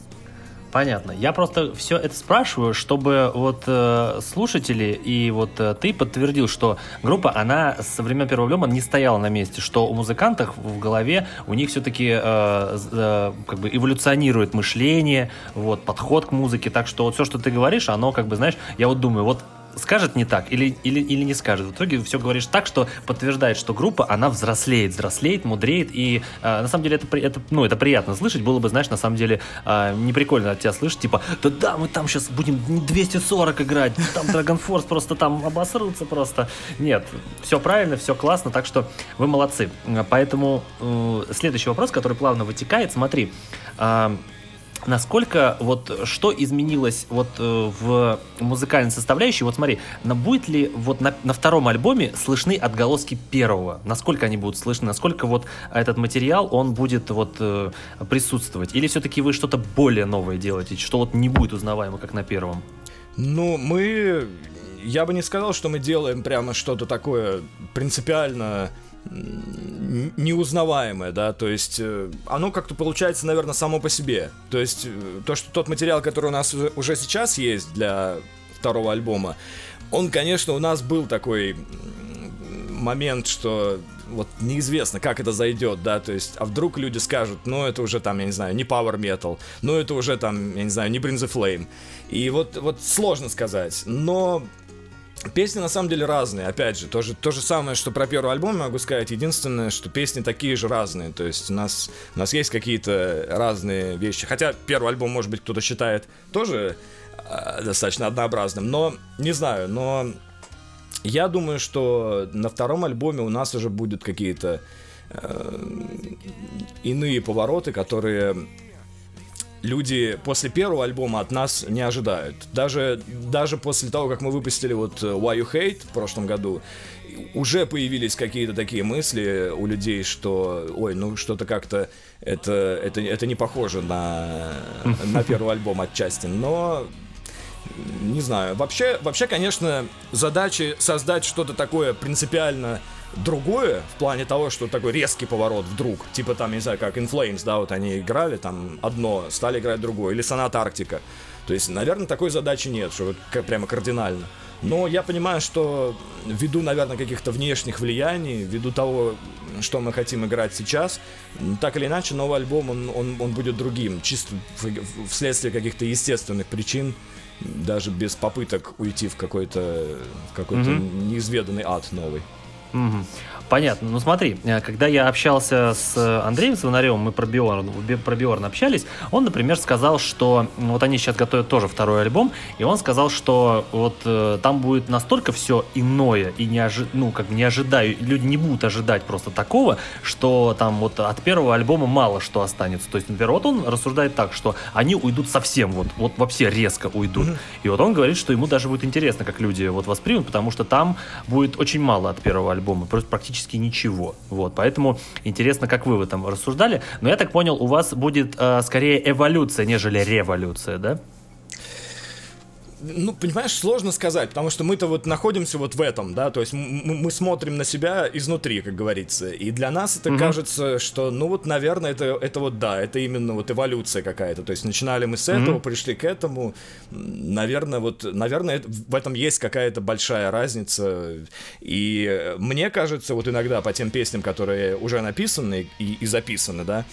Понятно. Я просто все это спрашиваю, чтобы вот э, слушатели и вот э, ты подтвердил, что группа, она со времен первого альбома не стояла на месте, что у музыкантов в голове у них все-таки э, э, как бы эволюционирует мышление, вот подход к музыке, так что вот все, что ты говоришь, оно как бы, знаешь, я вот думаю, вот скажет не так или, или, или не скажет. В итоге все говоришь так, что подтверждает, что группа, она взрослеет, взрослеет, мудреет. И э, на самом деле это, это, ну, это приятно слышать. Было бы, знаешь, на самом деле э, не прикольно от тебя слышать, типа, да да, мы там сейчас будем 240 играть, там Dragon Force просто там обосрутся просто. Нет, все правильно, все классно, так что вы молодцы. Поэтому э, следующий вопрос, который плавно вытекает, смотри, э, Насколько вот что изменилось вот э, в музыкальной составляющей? Вот смотри, на будет ли вот на, на втором альбоме слышны отголоски первого? Насколько они будут слышны? Насколько вот этот материал он будет вот э, присутствовать? Или все-таки вы что-то более новое делаете, что вот не будет узнаваемо, как на первом? Ну, мы, я бы не сказал, что мы делаем прямо что-то такое принципиально неузнаваемое, да, то есть э, оно как-то получается, наверное, само по себе. То есть э, то, что тот материал, который у нас уже сейчас есть для второго альбома, он, конечно, у нас был такой момент, что вот неизвестно, как это зайдет, да, то есть, а вдруг люди скажут, ну, это уже там, я не знаю, не Power Metal, ну, это уже там, я не знаю, не Bring the Flame. И вот, вот сложно сказать, но Песни на самом деле разные, опять же, то же, то же самое, что про первый альбом могу сказать. Единственное, что песни такие же разные. То есть у нас, у нас есть какие-то разные вещи. Хотя первый альбом, может быть, кто-то считает тоже э, достаточно однообразным. Но не знаю, но я думаю, что на втором альбоме у нас уже будут какие-то э, иные повороты, которые люди после первого альбома от нас не ожидают. Даже, даже после того, как мы выпустили вот э, Why You Hate в прошлом году, уже появились какие-то такие мысли у людей, что, ой, ну что-то как-то это, это, это не похоже на, (laughs) на первый альбом отчасти, но не знаю. Вообще, вообще, конечно, задачи создать что-то такое принципиально другое в плане того, что такой резкий поворот вдруг, типа там, не знаю, как In Flames, да, вот они играли там одно, стали играть другое, или Сонат Арктика. То есть, наверное, такой задачи нет, что вот прямо кардинально. Но я понимаю, что ввиду, наверное, каких-то внешних влияний, ввиду того, что мы хотим играть сейчас, так или иначе, новый альбом, он, он, он будет другим, чисто вследствие каких-то естественных причин, даже без попыток уйти в какой-то какой mm-hmm. неизведанный ад новый. Угу. Понятно. Ну смотри, э, когда я общался с Андреем Свинаревым, мы про Биорн, про Биорн общались, он, например, сказал, что вот они сейчас готовят тоже второй альбом, и он сказал, что вот э, там будет настолько все иное и не, ожи, ну, как бы не ожидаю, люди не будут ожидать просто такого, что там вот от первого альбома мало что останется. То есть, например, вот он рассуждает так, что они уйдут совсем, вот, вот вообще резко уйдут. Mm-hmm. И вот он говорит, что ему даже будет интересно, как люди вот воспримут, потому что там будет очень мало от первого альбома, просто практически практически ничего. Вот, поэтому интересно, как вы в этом рассуждали. Но я так понял, у вас будет э, скорее эволюция, нежели революция, да? Ну, понимаешь, сложно сказать, потому что мы-то вот находимся вот в этом, да, то есть мы, смотрим на себя изнутри, как говорится, и для нас это угу. кажется, что, ну вот, наверное, это, это вот, да, это именно вот эволюция какая-то, то есть начинали мы с этого, угу. пришли к этому, наверное, вот, наверное, в этом есть какая-то большая разница, и мне кажется, вот иногда по тем песням, которые уже написаны и, и записаны, да,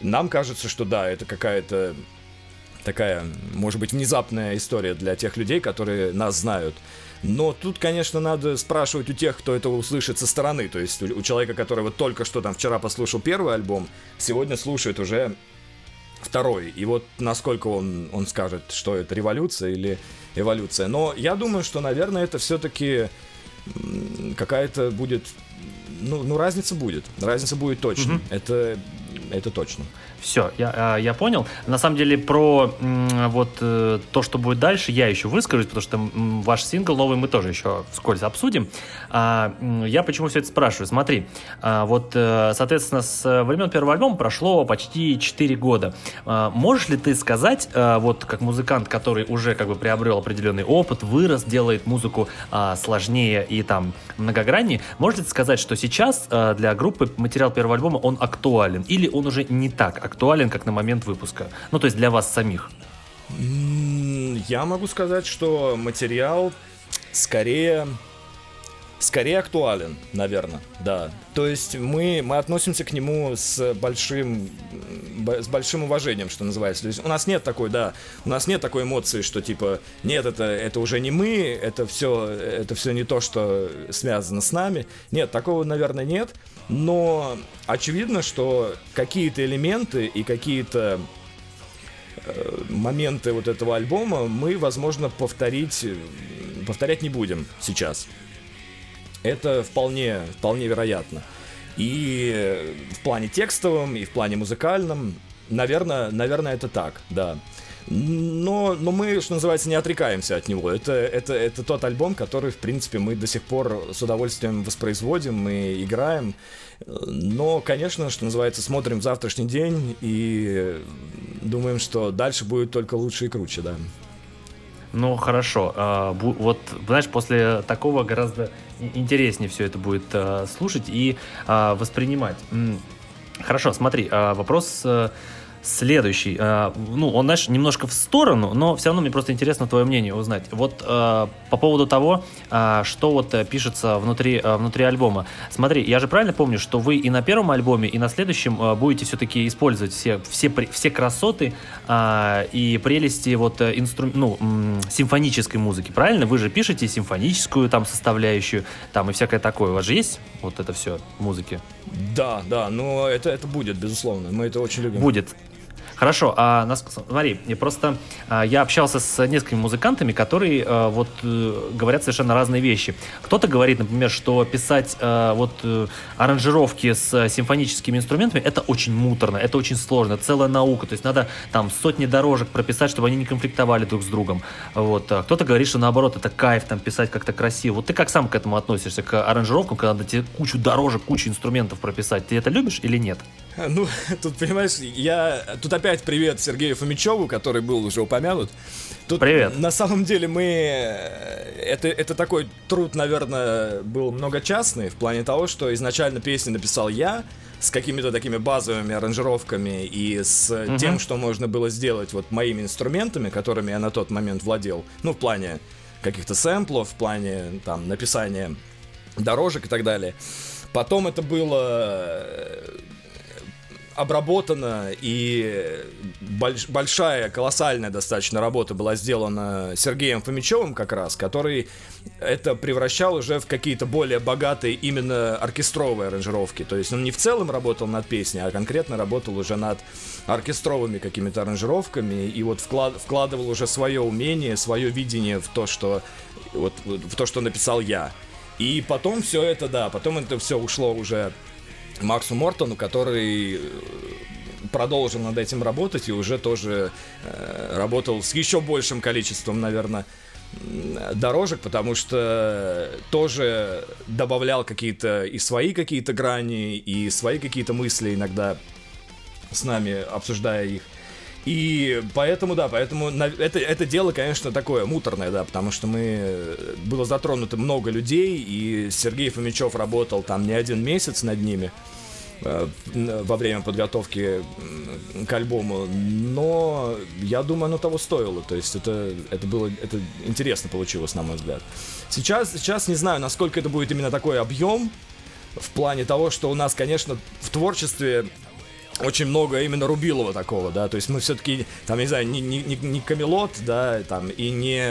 нам кажется, что да, это какая-то такая, может быть, внезапная история для тех людей, которые нас знают. Но тут, конечно, надо спрашивать у тех, кто это услышит со стороны. То есть у, человека, который вот только что там вчера послушал первый альбом, сегодня слушает уже второй. И вот насколько он, он скажет, что это революция или эволюция. Но я думаю, что, наверное, это все-таки какая-то будет... Ну, ну, разница будет. Разница будет точно. Угу. Это, это точно. Все, я, а, я понял. На самом деле про вот э, то, что будет дальше, я еще выскажусь, потому что ваш сингл новый мы тоже еще вскользь обсудим. А, я почему все это спрашиваю? Смотри, а, вот, э, соответственно, с времен первого альбома прошло почти 4 года. Можешь ли ты сказать, вот как музыкант, который уже как бы приобрел определенный опыт, вырос, делает музыку сложнее и там многограннее, можешь ли ты сказать, что сейчас для группы материал первого альбома, он актуален? Или он уже не так актуален? Актуален, как на момент выпуска? Ну, то есть для вас самих. Я могу сказать, что материал скорее скорее актуален, наверное, да. То есть мы, мы относимся к нему с большим, с большим уважением, что называется. То есть у нас нет такой, да, у нас нет такой эмоции, что типа, нет, это, это уже не мы, это все, это все не то, что связано с нами. Нет, такого, наверное, нет. Но очевидно, что какие-то элементы и какие-то э, моменты вот этого альбома мы, возможно, повторить, повторять не будем сейчас. Это вполне, вполне вероятно. И в плане текстовом, и в плане музыкальном, наверное, наверное, это так, да. Но, но мы, что называется, не отрекаемся от него. Это, это, это тот альбом, который, в принципе, мы до сих пор с удовольствием воспроизводим и играем. Но, конечно, что называется, смотрим в завтрашний день и думаем, что дальше будет только лучше и круче, да. Ну, хорошо. А, вот, знаешь, после такого гораздо интереснее все это будет а, слушать и а, воспринимать. Хорошо, смотри, вопрос э, следующий. Э, ну, он, знаешь, немножко в сторону, но все равно мне просто интересно твое мнение узнать. Вот э, по поводу того, э, что вот пишется внутри, э, внутри альбома. Смотри, я же правильно помню, что вы и на первом альбоме, и на следующем э, будете все-таки использовать все, все, все красоты э, и прелести вот инстру... ну, симфонической музыки, правильно? Вы же пишете симфоническую там составляющую, там и всякое такое. У вас же есть вот это все музыки? Да, да, но это, это будет, безусловно. Мы это очень любим. Будет. Хорошо, а нас, смотри, мне просто а, я общался с несколькими музыкантами, которые а, вот а, говорят совершенно разные вещи. Кто-то говорит, например, что писать а, вот аранжировки с симфоническими инструментами это очень муторно, это очень сложно, целая наука. То есть надо там сотни дорожек прописать, чтобы они не конфликтовали друг с другом. Вот. А кто-то говорит, что наоборот это кайф там писать как-то красиво. Вот ты как сам к этому относишься, к аранжировкам, когда надо тебе кучу дорожек, кучу инструментов прописать? Ты это любишь или нет? Ну, (laughs) тут, понимаешь, я... Тут опять привет Сергею Фомичеву, который был уже упомянут. Тут привет. На самом деле мы... Это, это такой труд, наверное, был многочастный, в плане того, что изначально песни написал я, с какими-то такими базовыми аранжировками и с угу. тем, что можно было сделать вот моими инструментами, которыми я на тот момент владел. Ну, в плане каких-то сэмплов, в плане там написания дорожек и так далее. Потом это было обработана и больш, большая, колоссальная достаточно работа была сделана Сергеем Фомичевым как раз, который это превращал уже в какие-то более богатые именно оркестровые аранжировки. То есть он не в целом работал над песней, а конкретно работал уже над оркестровыми какими-то аранжировками и вот вклад, вкладывал уже свое умение, свое видение в то, что вот в то, что написал я. И потом все это, да, потом это все ушло уже Максу Мортону, который э, продолжил над этим работать и уже тоже э, работал с еще большим количеством, наверное, дорожек, потому что тоже добавлял какие-то и свои какие-то грани, и свои какие-то мысли иногда с нами, обсуждая их. И поэтому, да, поэтому это, это дело, конечно, такое муторное, да, потому что мы... Э, было затронуто много людей, и Сергей Фомичев работал там не один месяц над ними во время подготовки к альбому, но я думаю, оно того стоило, то есть это, это было, это интересно получилось, на мой взгляд. Сейчас, сейчас не знаю, насколько это будет именно такой объем, в плане того, что у нас, конечно, в творчестве очень много именно Рубилова такого, да, то есть мы все-таки, там, не знаю, не, не, не Камелот, да, там, и не,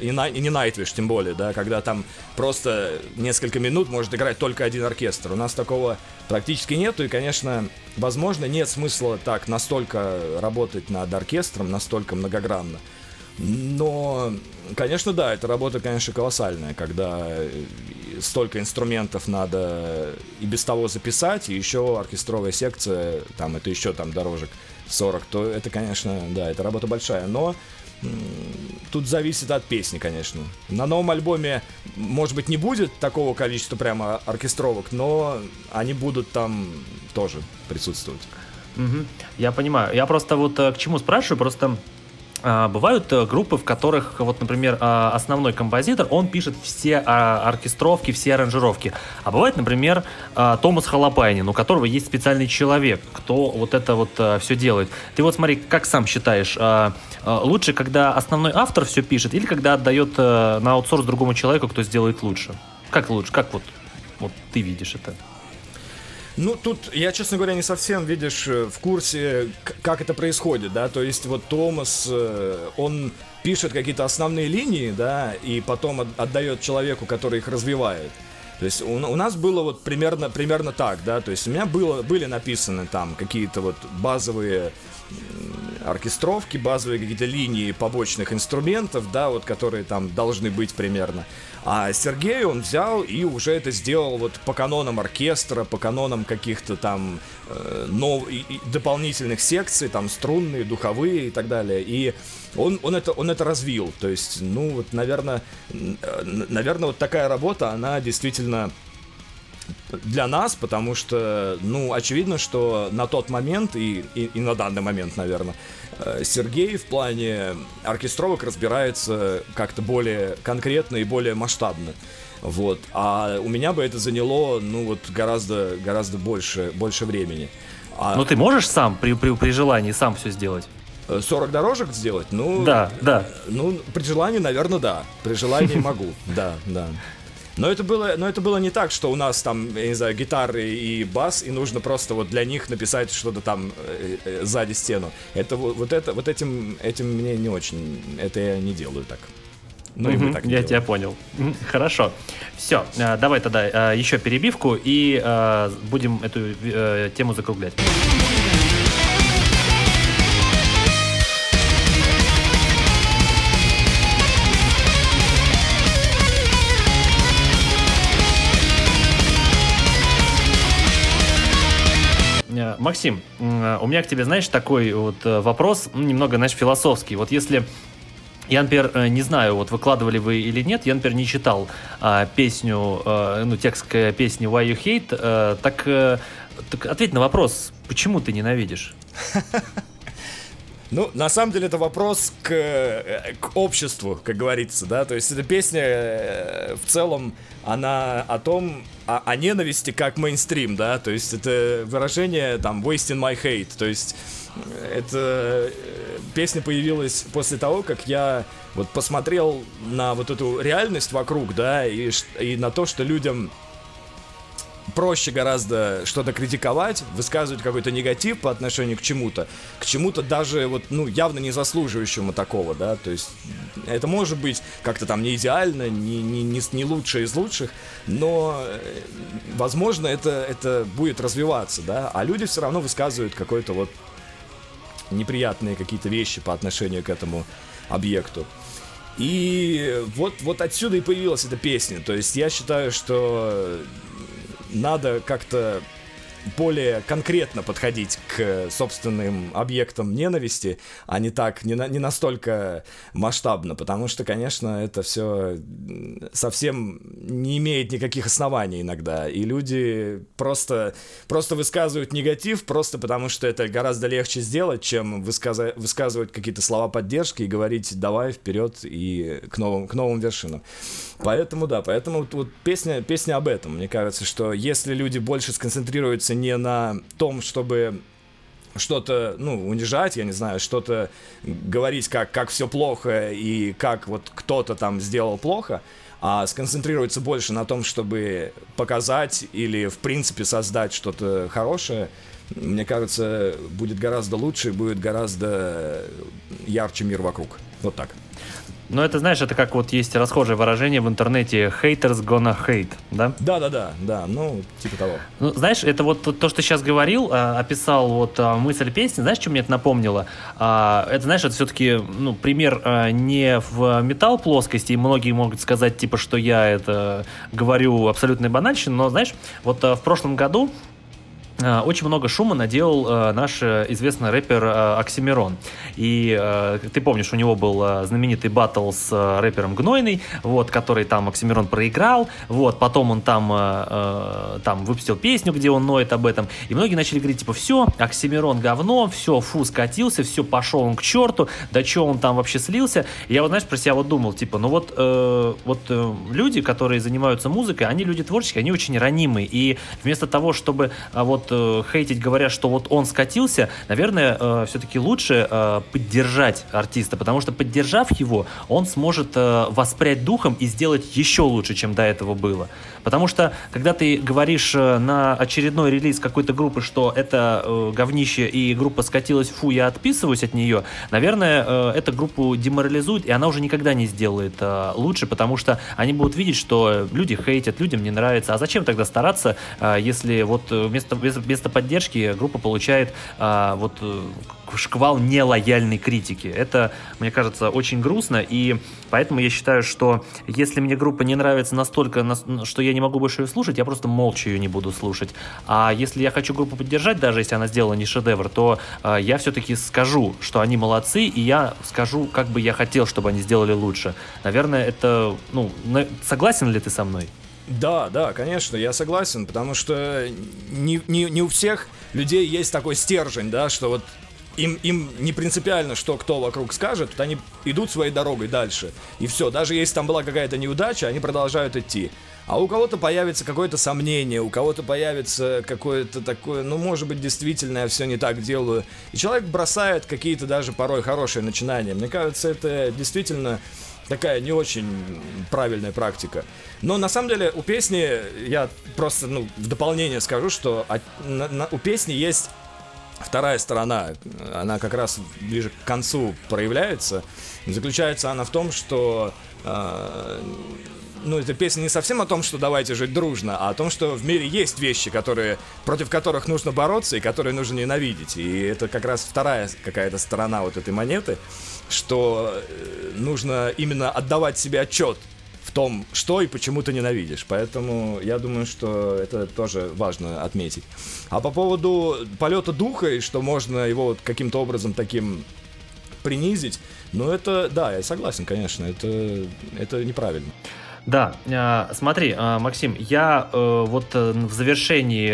и, на, и не Найтвиш, тем более, да, когда там просто несколько минут может играть только один оркестр. У нас такого практически нету, и, конечно, возможно, нет смысла так настолько работать над оркестром, настолько многогранно. Но, конечно, да, эта работа, конечно, колоссальная, когда столько инструментов надо и без того записать, и еще оркестровая секция, там это еще там дорожек 40, то это, конечно, да, это работа большая, но тут зависит от песни, конечно. На новом альбоме, может быть, не будет такого количества прямо оркестровок, но они будут там тоже присутствовать. Угу. Я понимаю. Я просто вот э, к чему спрашиваю, просто бывают э, группы, в которых, вот, например, а, основной композитор, он пишет все а, оркестровки, все аранжировки. А бывает, например, Томас Халапайнин, у которого есть специальный человек, кто вот это вот все делает. Ты вот смотри, как сам считаешь, лучше, когда основной автор все пишет, или когда отдает на аутсорс другому человеку, кто сделает лучше? Как лучше? Как вот, вот ты видишь это? Ну, тут я, честно говоря, не совсем, видишь, э, в курсе, как это происходит, да, то есть вот Томас, э, он пишет какие-то основные линии, да, и потом отдает человеку, который их развивает. То есть у, у нас было вот примерно, примерно так, да, то есть у меня было, были написаны там какие-то вот базовые оркестровки, базовые какие-то линии побочных инструментов, да, вот которые там должны быть примерно. А Сергей, он взял и уже это сделал вот по канонам оркестра, по канонам каких-то там э, нов... и, дополнительных секций, там струнные, духовые и так далее. И он, он, это, он это развил. То есть, ну, вот, наверное, э, наверное, вот такая работа, она действительно для нас, потому что, ну, очевидно, что на тот момент и, и, и на данный момент, наверное, э, Сергей в плане оркестровок разбирается как-то более конкретно и более масштабно. Вот. А у меня бы это заняло, ну, вот гораздо, гораздо больше, больше времени. А... Ну ты можешь сам при, при, при желании сам все сделать? 40 э, дорожек сделать? Ну, да, да. Ну, при желании, наверное, да. При желании (laughs) могу, да, да. Но это было, но это было не так, что у нас там, я не знаю, гитары и бас, и нужно просто вот для них написать что-то там э, э, сзади стену. Это вот это, вот этим, этим мне не очень, это я не делаю так. Ну, и мы так Я тебя понял. Хорошо. Все, э, давай тогда еще перебивку и будем эту тему закруглять. Максим, у меня к тебе, знаешь, такой вот э, вопрос, немного, знаешь, философский. Вот если я, например, э, не знаю, вот выкладывали вы или нет, я, например, не читал а, песню, а, ну, текст песни Why You Hate, а, так, так ответь на вопрос, почему ты ненавидишь? (laughs) Ну, на самом деле, это вопрос к, к обществу, как говорится, да, то есть эта песня в целом, она о том, о, о ненависти как мейнстрим, да, то есть это выражение там wasting my hate, то есть э, это э, песня появилась после того, как я вот посмотрел на вот эту реальность вокруг, да, и, и на то, что людям проще гораздо что-то критиковать, высказывать какой-то негатив по отношению к чему-то, к чему-то даже вот, ну, явно не заслуживающему такого, да, то есть это может быть как-то там не идеально, не, не, не, не лучшее из лучших, но, э, возможно, это, это будет развиваться, да, а люди все равно высказывают какой-то вот неприятные какие-то вещи по отношению к этому объекту. И вот, вот отсюда и появилась эта песня. То есть я считаю, что надо как-то более конкретно подходить к собственным объектам ненависти, а не так, не, на, не настолько масштабно, потому что, конечно, это все совсем не имеет никаких оснований иногда, и люди просто, просто высказывают негатив просто потому, что это гораздо легче сделать, чем высказа- высказывать какие-то слова поддержки и говорить «давай вперед и к новым, к новым вершинам». Поэтому, да, поэтому вот, вот песня, песня об этом. Мне кажется, что если люди больше сконцентрируются фокусируется не на том, чтобы что-то, ну, унижать, я не знаю, что-то говорить, как, как все плохо и как вот кто-то там сделал плохо, а сконцентрируется больше на том, чтобы показать или, в принципе, создать что-то хорошее, мне кажется, будет гораздо лучше, будет гораздо ярче мир вокруг. Вот так. Но это, знаешь, это как вот есть расхожее выражение в интернете haters gonna hate, да? Да, да, да, да, ну, типа того. Ну, знаешь, это вот то, что ты сейчас говорил, а, описал вот а, мысль песни, знаешь, что мне это напомнило? А, это, знаешь, это все-таки, ну, пример не в металл плоскости, и многие могут сказать, типа, что я это говорю абсолютно банальщину, но, знаешь, вот в прошлом году очень много шума наделал э, наш э, известный рэпер э, Оксимирон. И э, ты помнишь, у него был э, знаменитый батл с э, рэпером Гнойный, вот, который там Оксимирон проиграл, вот, потом он там, э, э, там выпустил песню, где он ноет об этом, и многие начали говорить, типа, все, Оксимирон говно, все, фу, скатился, все, пошел он к черту, да что он там вообще слился. И я вот, знаешь, про себя вот думал, типа, ну вот, э, вот э, люди, которые занимаются музыкой, они люди творческие, они очень ранимые, и вместо того, чтобы э, вот э, хейтить, говоря, что вот он скатился, наверное, э, все-таки лучше э, поддержать артиста, потому что поддержав его, он сможет воспрять духом и сделать еще лучше, чем до этого было. Потому что, когда ты говоришь на очередной релиз какой-то группы, что это э, говнище и группа скатилась, фу, я отписываюсь от нее, наверное, э, эта группу деморализует, и она уже никогда не сделает э, лучше, потому что они будут видеть, что люди хейтят, людям не нравится. А зачем тогда стараться, э, если вот э, вместо, вместо поддержки группа получает э, вот э, шквал нелояльной критики. Это, мне кажется, очень грустно, и поэтому я считаю, что если мне группа не нравится настолько, что я не могу больше ее слушать, я просто молча ее не буду слушать. А если я хочу группу поддержать, даже если она сделала не шедевр, то э, я все-таки скажу, что они молодцы, и я скажу, как бы я хотел, чтобы они сделали лучше. Наверное, это, ну, согласен ли ты со мной? Да, да, конечно, я согласен, потому что не, не, не у всех людей есть такой стержень, да, что вот им, им не принципиально, что кто вокруг скажет, вот они идут своей дорогой дальше. И все, даже если там была какая-то неудача, они продолжают идти. А у кого-то появится какое-то сомнение, у кого-то появится какое-то такое, ну, может быть, действительно я все не так делаю. И человек бросает какие-то даже порой хорошие начинания. Мне кажется, это действительно такая не очень правильная практика. Но на самом деле у песни, я просто ну, в дополнение скажу, что от, на, на, у песни есть вторая сторона. Она как раз ближе к концу проявляется. Заключается она в том, что э, ну, эта песня не совсем о том, что давайте жить дружно, а о том, что в мире есть вещи, которые, против которых нужно бороться и которые нужно ненавидеть. И это как раз вторая какая-то сторона вот этой монеты, что э, нужно именно отдавать себе отчет в том, что и почему ты ненавидишь. Поэтому я думаю, что это тоже важно отметить. А по поводу полета духа и что можно его вот каким-то образом таким принизить, ну это, да, я согласен, конечно, это, это неправильно. Да, э, смотри, э, Максим, я э, вот в завершении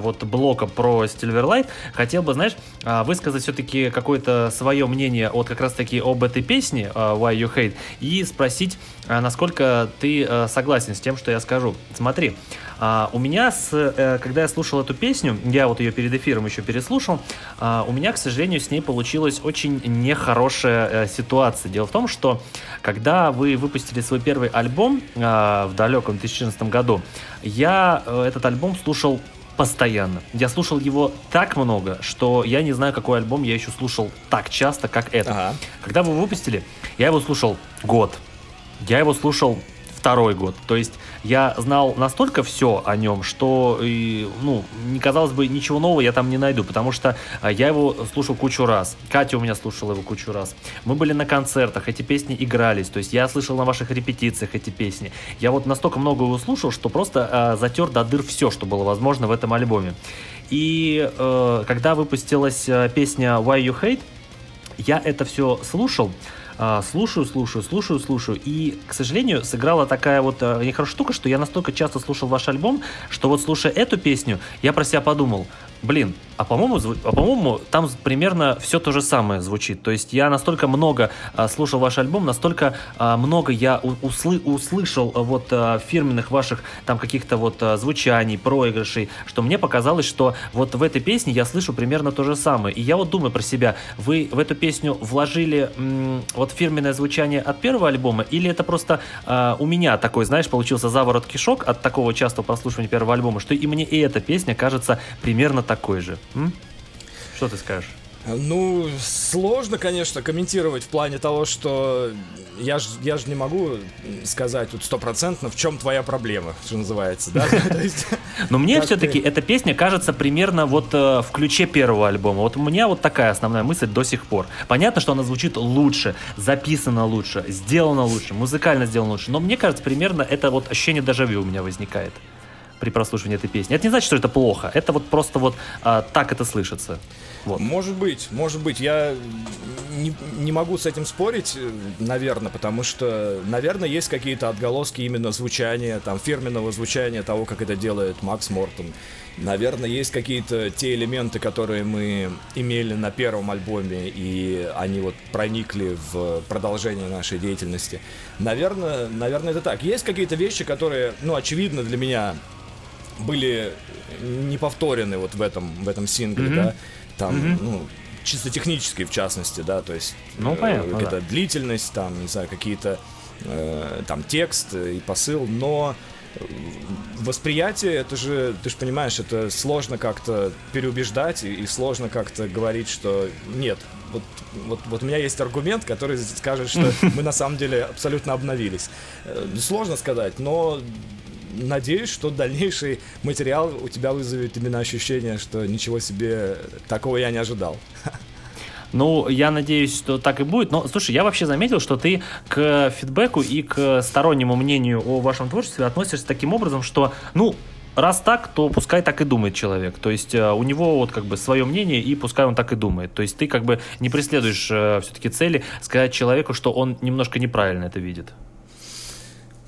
вот блока про Silverlight хотел бы, знаешь, высказать все-таки какое-то свое мнение вот как раз-таки об этой песне Why You Hate и спросить, насколько ты согласен с тем, что я скажу. Смотри, а, у меня, с, э, когда я слушал эту песню, я вот ее перед эфиром еще переслушал, а, у меня, к сожалению, с ней получилась очень нехорошая э, ситуация. Дело в том, что когда вы выпустили свой первый альбом а, в далеком 2014 году, я э, этот альбом слушал постоянно. Я слушал его так много, что я не знаю, какой альбом я еще слушал так часто, как этот. Ага. Когда вы выпустили, я его слушал год. Я его слушал второй год. То есть я знал настолько все о нем, что, ну, не казалось бы, ничего нового я там не найду, потому что а, я его слушал кучу раз. Катя у меня слушала его кучу раз. Мы были на концертах, эти песни игрались, то есть я слышал на ваших репетициях эти песни. Я вот настолько много его слушал, что просто э, затер до дыр все, что было возможно в этом альбоме. И э, когда выпустилась э, песня Why You Hate, я это все слушал, а, слушаю, слушаю, слушаю, слушаю. И, к сожалению, сыграла такая вот э, нехорошая штука, что я настолько часто слушал ваш альбом, что вот слушая эту песню, я про себя подумал, блин, а по-моему, а по-моему, там примерно все то же самое звучит. То есть я настолько много а, слушал ваш альбом, настолько а, много я услы, услышал а, вот а, фирменных ваших там каких-то вот а, звучаний, проигрышей, что мне показалось, что вот в этой песне я слышу примерно то же самое. И я вот думаю про себя, вы в эту песню вложили м, вот фирменное звучание от первого альбома, или это просто а, у меня такой, знаешь, получился заворот кишок от такого частого прослушивания первого альбома, что и мне и эта песня кажется примерно такой же. М? Что ты скажешь? Ну, сложно, конечно, комментировать в плане того, что я же я ж не могу сказать вот стопроцентно, в чем твоя проблема, что называется, да? (laughs) (laughs) Но мне все-таки эта песня кажется примерно вот э, в ключе первого альбома. Вот у меня вот такая основная мысль до сих пор. Понятно, что она звучит лучше, записана лучше, сделана лучше, музыкально сделана лучше, но мне кажется, примерно это вот ощущение дежавю у меня возникает при прослушивании этой песни. Это не значит, что это плохо. Это вот просто вот а, так это слышится. Вот. Может быть, может быть. Я не, не могу с этим спорить, наверное, потому что, наверное, есть какие-то отголоски именно звучания, там, фирменного звучания того, как это делает Макс Мортон. Наверное, есть какие-то те элементы, которые мы имели на первом альбоме, и они вот проникли в продолжение нашей деятельности. Наверное, наверное, это так. Есть какие-то вещи, которые, ну, очевидно для меня были не повторены вот в этом, в этом сингле, mm-hmm. да, там, mm-hmm. ну, чисто технически, в частности, да, то есть ну, э, понятно, какая-то да. длительность, там, не знаю, какие-то э, там текст и посыл, но восприятие, это же, ты же понимаешь, это сложно как-то переубеждать и, и сложно как-то говорить, что нет, вот, вот, вот у меня есть аргумент, который скажет, что (laughs) мы на самом деле абсолютно обновились. Э, сложно сказать, но надеюсь, что дальнейший материал у тебя вызовет именно ощущение, что ничего себе, такого я не ожидал. Ну, я надеюсь, что так и будет. Но, слушай, я вообще заметил, что ты к фидбэку и к стороннему мнению о вашем творчестве относишься таким образом, что, ну, раз так, то пускай так и думает человек. То есть э, у него вот как бы свое мнение, и пускай он так и думает. То есть ты как бы не преследуешь э, все-таки цели сказать человеку, что он немножко неправильно это видит.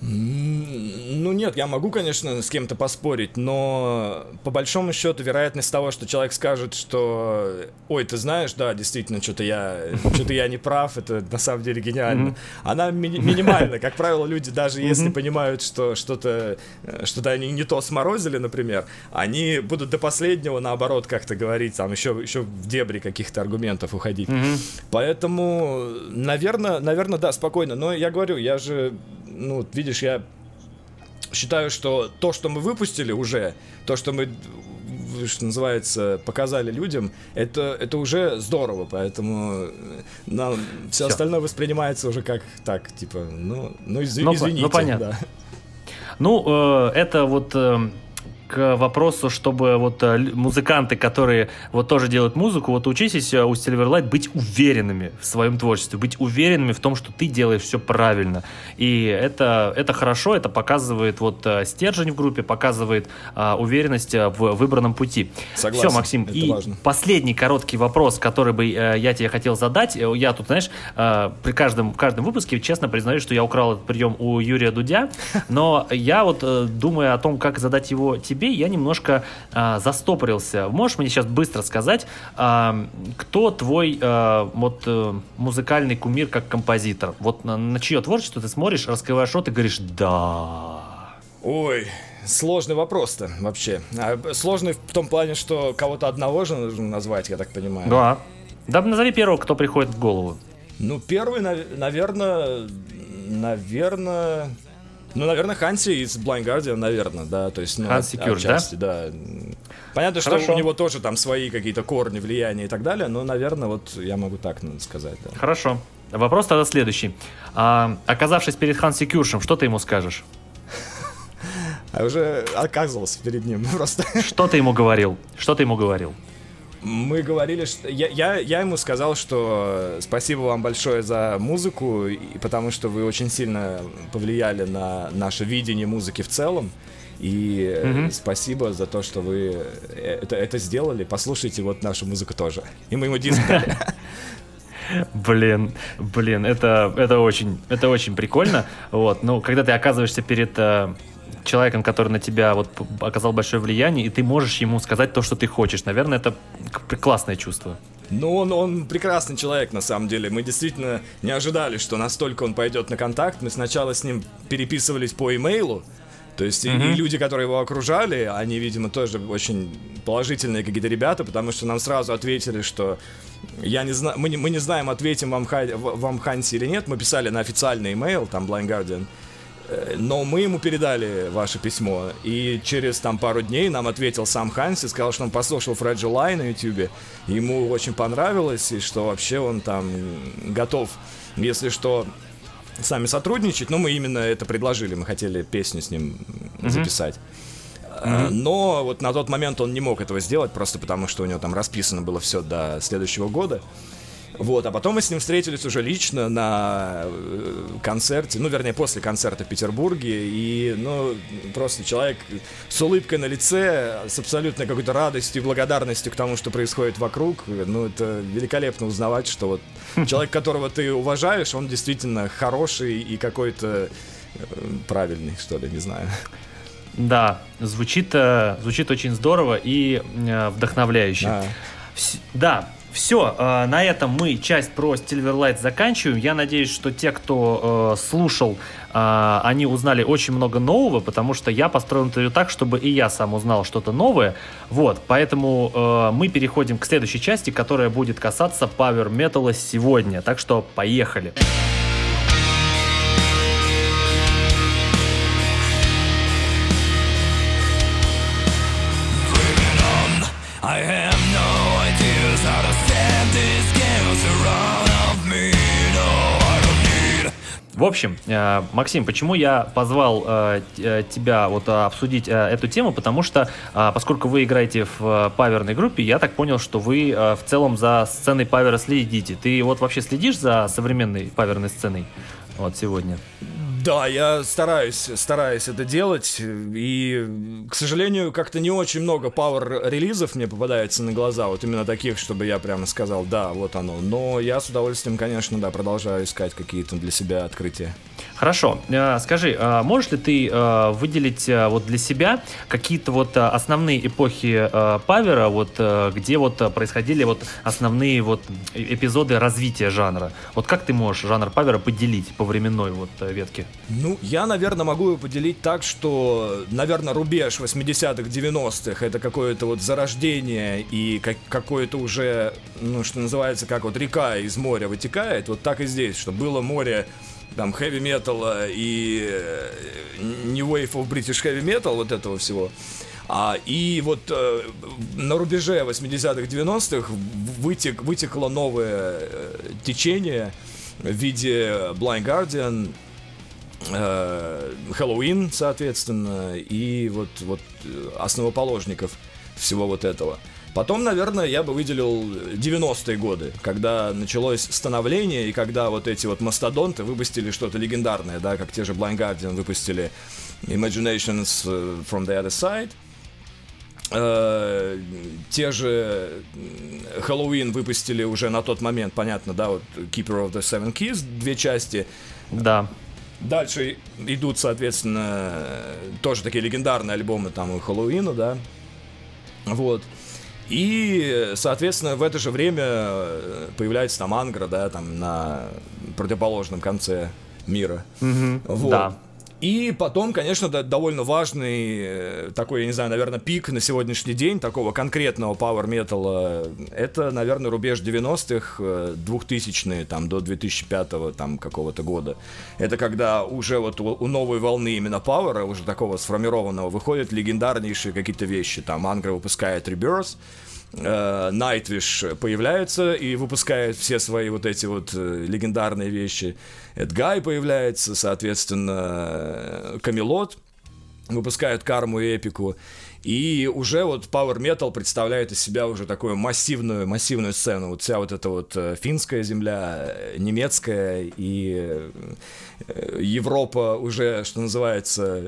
Ну, нет, я могу, конечно, с кем-то поспорить, но по большому счету вероятность того, что человек скажет, что ой, ты знаешь, да, действительно, что-то я, что-то я не прав, это на самом деле гениально. Она ми- минимальна. Как правило, люди, даже если понимают, что что-то что-то они не то сморозили, например, они будут до последнего, наоборот, как-то говорить, там еще, еще в дебри каких-то аргументов уходить. Поэтому, наверное, наверное, да, спокойно. Но я говорю, я же, ну, видишь, я считаю, что то, что мы выпустили уже, то, что мы что называется, показали людям, это, это уже здорово, поэтому нам все, все остальное воспринимается уже как так, типа, ну, ну, изв... ну извините. Ну, понятно. Да. Ну, э, это вот... Э к вопросу, чтобы вот э, музыканты, которые вот тоже делают музыку, вот учитесь э, у Silverlight быть уверенными в своем творчестве, быть уверенными в том, что ты делаешь все правильно. И это, это хорошо, это показывает вот э, стержень в группе, показывает а, уверенность в выбранном пути. Согласен, все, Максим, это и важно. последний короткий вопрос, который бы я тебе хотел задать. Я тут, знаешь, при каждом, в каждом выпуске честно признаюсь, что я украл этот прием у Юрия Дудя, но я вот думаю о том, как задать его тебе, тебе, я немножко а, застопорился. Можешь мне сейчас быстро сказать, а, кто твой а, вот а, музыкальный кумир как композитор? Вот на, на чье творчество ты смотришь, раскрываешь рот и говоришь «да». Ой, Сложный вопрос-то вообще. Сложный в том плане, что кого-то одного же нужно назвать, я так понимаю. Да. Да назови первого, кто приходит в голову. Ну, первый, наверное, наверное, ну, наверное, Ханси из Blind Guardian, наверное, да, то есть, ну, Ханси Кюр, отчасти, да? да. Понятно, Хорошо. что у него тоже там свои какие-то корни, влияния и так далее, но, наверное, вот я могу так сказать, да. Хорошо. Вопрос тогда следующий. А, оказавшись перед Ханси Кюршем, что ты ему скажешь? (laughs) А уже оказывался перед ним (laughs) просто. Что ты ему говорил? Что ты ему говорил? Мы говорили, что я, я, я ему сказал, что спасибо вам большое за музыку, и потому что вы очень сильно повлияли на наше видение музыки в целом. И mm-hmm. спасибо за то, что вы э, это, это сделали. Послушайте вот нашу музыку тоже. И мы ему диск дали. (laughs) Блин, блин, это, это, очень, это очень прикольно. Вот, ну, когда ты оказываешься перед э, человеком, который на тебя вот оказал большое влияние, и ты можешь ему сказать то, что ты хочешь. Наверное, это классное чувство. Ну, он, он прекрасный человек, на самом деле. Мы действительно не ожидали, что настолько он пойдет на контакт. Мы сначала с ним переписывались по имейлу. То есть mm-hmm. и, и люди, которые его окружали, они, видимо, тоже очень положительные какие-то ребята, потому что нам сразу ответили, что я не знаю, мы не, мы не знаем, ответим вам, вам Ханси или нет. Мы писали на официальный имейл, там Blind Guardian. Но мы ему передали ваше письмо, и через там пару дней нам ответил сам Ханси, сказал, что он послушал Фред July на ютюбе, ему очень понравилось, и что вообще он там готов, если что, с нами сотрудничать, но мы именно это предложили, мы хотели песню с ним mm-hmm. записать. Mm-hmm. Но вот на тот момент он не мог этого сделать, просто потому что у него там расписано было все до следующего года. Вот, а потом мы с ним встретились уже лично на э, концерте, ну, вернее, после концерта в Петербурге, и, ну, просто человек с улыбкой на лице, с абсолютно какой-то радостью и благодарностью к тому, что происходит вокруг, ну, это великолепно узнавать, что вот человек, которого ты уважаешь, он действительно хороший и какой-то э, правильный, что ли, не знаю. Да, звучит, э, звучит очень здорово и вдохновляюще. А. Да, все, э, на этом мы часть про Silverlight заканчиваем. Я надеюсь, что те, кто э, слушал, э, они узнали очень много нового, потому что я построил интервью так, чтобы и я сам узнал что-то новое. Вот, поэтому э, мы переходим к следующей части, которая будет касаться Power Metal сегодня. Так что поехали. I В общем, э, Максим, почему я позвал э, э, тебя вот обсудить эту тему? Потому что, поскольку вы играете в паверной группе, я так понял, что вы в целом за сценой павера следите. Ты вот вообще следишь за современной паверной сценой вот сегодня? Да, я стараюсь, стараюсь это делать, и, к сожалению, как-то не очень много пауэр-релизов мне попадается на глаза, вот именно таких, чтобы я прямо сказал, да, вот оно. Но я с удовольствием, конечно, да, продолжаю искать какие-то для себя открытия. Хорошо. Э, скажи, э, можешь ли ты э, выделить вот для себя какие-то вот основные эпохи Павера, вот где вот происходили вот основные вот эпизоды развития жанра? Вот как ты можешь жанр Павера поделить по временной вот ветке? Ну, я, наверное, могу его поделить так, что, наверное, рубеж 80-х, 90-х это какое-то вот зарождение и как, какое-то уже, ну, что называется, как вот река из моря вытекает, вот так и здесь, что было море там металла и э, New Wave of British Heavy Metal, вот этого всего. А, и вот э, на рубеже 80-х, 90-х вытек, вытекло новое э, течение в виде Blind Guardian, э, Хэллоуин, соответственно, и вот, вот э, основоположников всего вот этого. Потом, наверное, я бы выделил 90-е годы, когда началось становление, и когда вот эти вот мастодонты выпустили что-то легендарное, да, как те же Blind Guardian выпустили Imaginations э, from the Other Side, Uh, те же Хэллоуин выпустили уже на тот момент, понятно, да, вот Keeper of the Seven Keys, две части. Да. Дальше идут, соответственно, тоже такие легендарные альбомы там у Хэллоуина, да. Вот. И, соответственно, в это же время э, появляется там Ангра, да, там на противоположном конце мира. Mm-hmm. Вот. Да. И потом, конечно, да, довольно важный э, такой, я не знаю, наверное, пик на сегодняшний день такого конкретного power metal это, наверное, рубеж 90-х, 2000-е, там, до 2005 там, какого-то года. Это когда уже вот у, у новой волны именно пауэра, уже такого сформированного, выходят легендарнейшие какие-то вещи. Там Ангра выпускает Rebirth, Найтвиш э, появляется и выпускает все свои вот эти вот э, легендарные вещи. Эдгай появляется, соответственно, Камелот выпускают карму и эпику. И уже вот Power Metal представляет из себя уже такую массивную, массивную сцену. Вот вся вот эта вот э, финская земля, немецкая и Европа уже, что называется,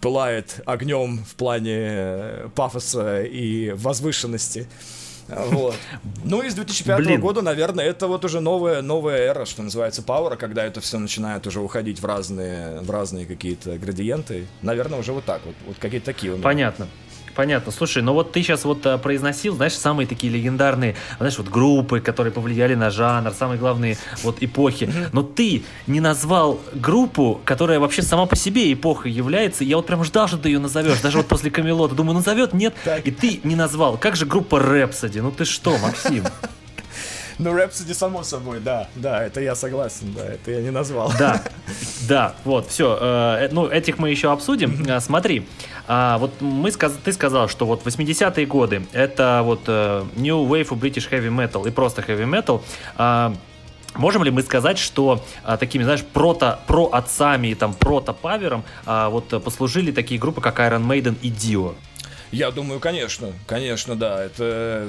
пылает огнем в плане э, пафоса и возвышенности. Вот. (laughs) Ну и с 2005 Блин. года, наверное, это вот уже новая, новая эра, что называется, Power, когда это все начинает уже уходить в разные, в разные какие-то градиенты. Наверное, уже вот так вот. Вот какие-то такие у меня. Понятно. Понятно. Слушай, ну вот ты сейчас вот а, произносил, знаешь, самые такие легендарные, знаешь, вот группы, которые повлияли на жанр, самые главные вот эпохи. Но ты не назвал группу, которая вообще сама по себе эпохой является. Я вот прям ждал, что ты ее назовешь. Даже вот после Камелота. Думаю, назовет, нет. И ты не назвал. Как же группа Рэпсоди? Ну ты что, Максим? Ну, Rhapsody, само собой, да, да, это я согласен, да, это я не назвал. Да, (laughs) да, вот, все, э, ну, этих мы еще обсудим. Э, смотри, э, вот мы ты сказал, что вот 80-е годы, это вот э, New Wave British Heavy Metal и просто Heavy Metal, э, Можем ли мы сказать, что а, такими, знаешь, прото, про отцами и там прото павером а, вот послужили такие группы, как Iron Maiden и Dio? Я думаю, конечно, конечно, да. Это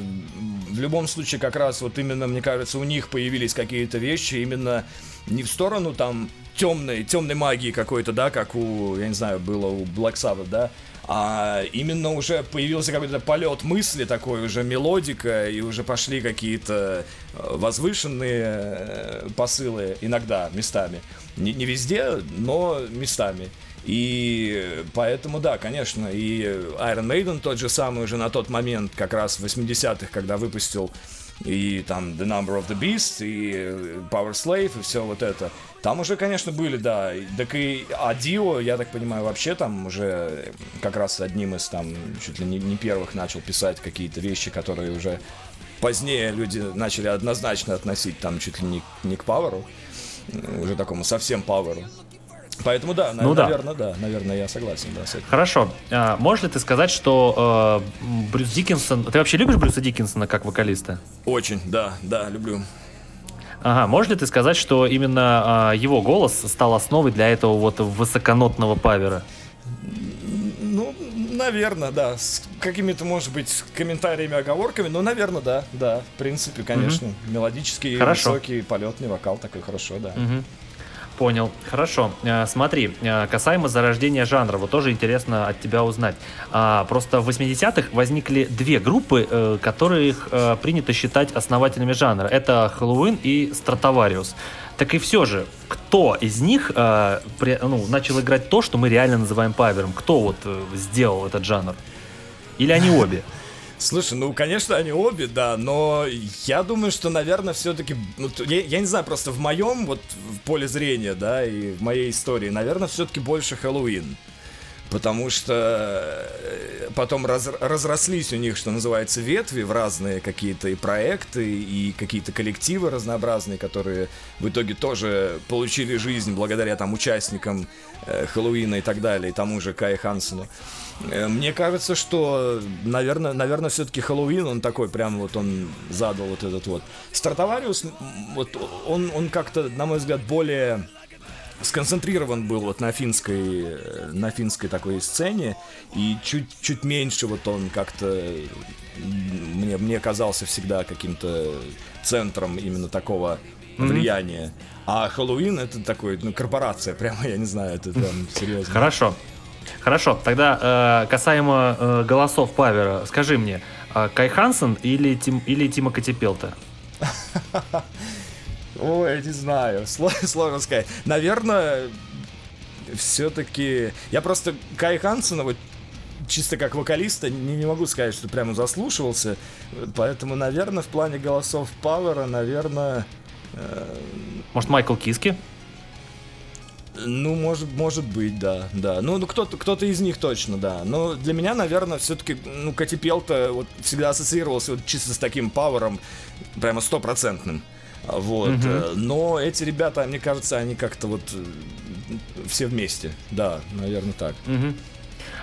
в любом случае как раз вот именно, мне кажется, у них появились какие-то вещи именно не в сторону там темной, темной магии какой-то, да, как у, я не знаю, было у Black Sabbath, да, а именно уже появился какой-то полет мысли такой, уже мелодика, и уже пошли какие-то э, возвышенные э, посылы иногда местами. Не, не везде, но местами. И поэтому, да, конечно, и Iron Maiden тот же самый уже на тот момент, как раз в 80-х, когда выпустил и там The Number of the Beast, и Power Slave, и все вот это. Там уже, конечно, были, да. Так и Адио, я так понимаю, вообще там уже как раз одним из там чуть ли не, не первых начал писать какие-то вещи, которые уже позднее люди начали однозначно относить там чуть ли не, не к Пауэру, уже такому совсем Пауэру. Поэтому да, ну, наверное, да. да, наверное, я согласен, да, с этим. Хорошо. А, можешь ли ты сказать, что э, Брюс Диккенсон... Ты вообще любишь Брюса Диккенсона как вокалиста? Очень, да, да, люблю. Ага, можешь ли ты сказать, что именно э, его голос стал основой для этого вот высоконотного павера? Ну, наверное, да. С какими-то, может быть, комментариями, оговорками, но, наверное, да, да. В принципе, конечно. Угу. Мелодический, Хорошо. высокий, полетный вокал такой хорошо, да. Угу. Понял. Хорошо. Э, смотри, э, касаемо зарождения жанра, вот тоже интересно от тебя узнать. А, просто в 80-х возникли две группы, э, которых принято считать основателями жанра. Это Хэллоуин и Стратовариус. Так и все же, кто из них ну, начал играть то, что мы реально называем павером? Кто вот сделал этот жанр? Или они (laughs) обе? Слушай, ну, конечно, они обе, да, но я думаю, что, наверное, все-таки, ну, я, я не знаю, просто в моем вот в поле зрения, да, и в моей истории, наверное, все-таки больше Хэллоуин. Потому что э, потом раз, разрослись у них, что называется, ветви в разные какие-то и проекты, и какие-то коллективы разнообразные, которые в итоге тоже получили жизнь благодаря там участникам э, Хэллоуина и так далее, и тому же Кай Хансену. Э, мне кажется, что, наверное, наверное, все-таки Хэллоуин, он такой, прям вот он задал вот этот вот. Стартовариус, вот он, он как-то, на мой взгляд, более сконцентрирован был вот на финской, э, на финской такой сцене, и чуть, чуть меньше вот он как-то мне, мне казался всегда каким-то центром именно такого влияния. Mm-hmm. А Хэллоуин это такой, ну, корпорация, прямо, (laughs) я не знаю, это прям серьезно. Хорошо. Хорошо, тогда э, касаемо э, голосов Павера, скажи мне, э, Кай Хансен или, Тим, или Тима Катипелта? (laughs) Ой, я не знаю, (laughs) сложно сказать. Наверное, все-таки... Я просто Кай Хансена вот чисто как вокалиста не, не могу сказать, что прямо заслушивался. Поэтому, наверное, в плане голосов Пауэра, наверное... Э... Может, Майкл Киски? Ну, может, может быть, да, да. Ну, ну кто-то, кто-то из них точно, да. Но для меня, наверное, все-таки, ну, Кати Пелта вот всегда ассоциировался вот чисто с таким пауэром, прямо стопроцентным. Вот. Угу. Но эти ребята, мне кажется, они как-то вот э, все вместе. Да, наверное, так. Угу.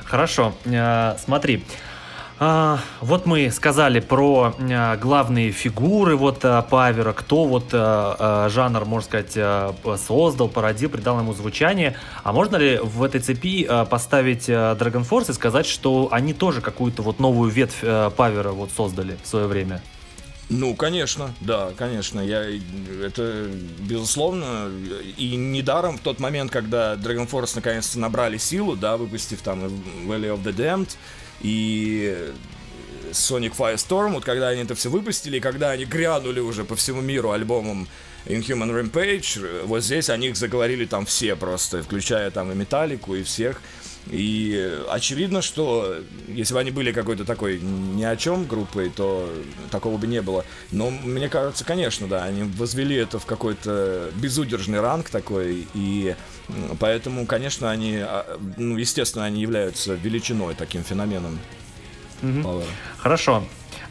Хорошо. Э, смотри. А, вот мы сказали про а, главные фигуры вот а, Павера, кто вот а, жанр, можно сказать, а, создал, породил, придал ему звучание. А можно ли в этой цепи а, поставить а, Dragon Force и сказать, что они тоже какую-то вот новую ветвь а, Павера вот создали в свое время? Ну, конечно, да, конечно. Я, это, безусловно, и недаром в тот момент, когда Dragon Force наконец-то набрали силу, да, выпустив там Valley of the Damned и Sonic Firestorm, вот когда они это все выпустили, когда они грянули уже по всему миру альбомом Inhuman Rampage, вот здесь о них заговорили там все просто, включая там и Металлику, и всех. И очевидно, что если бы они были какой-то такой ни о чем группой, то такого бы не было. Но мне кажется, конечно, да, они возвели это в какой-то безудержный ранг такой, и поэтому, конечно, они, а, ну, естественно, они являются величиной, таким феноменом. Угу. Хорошо.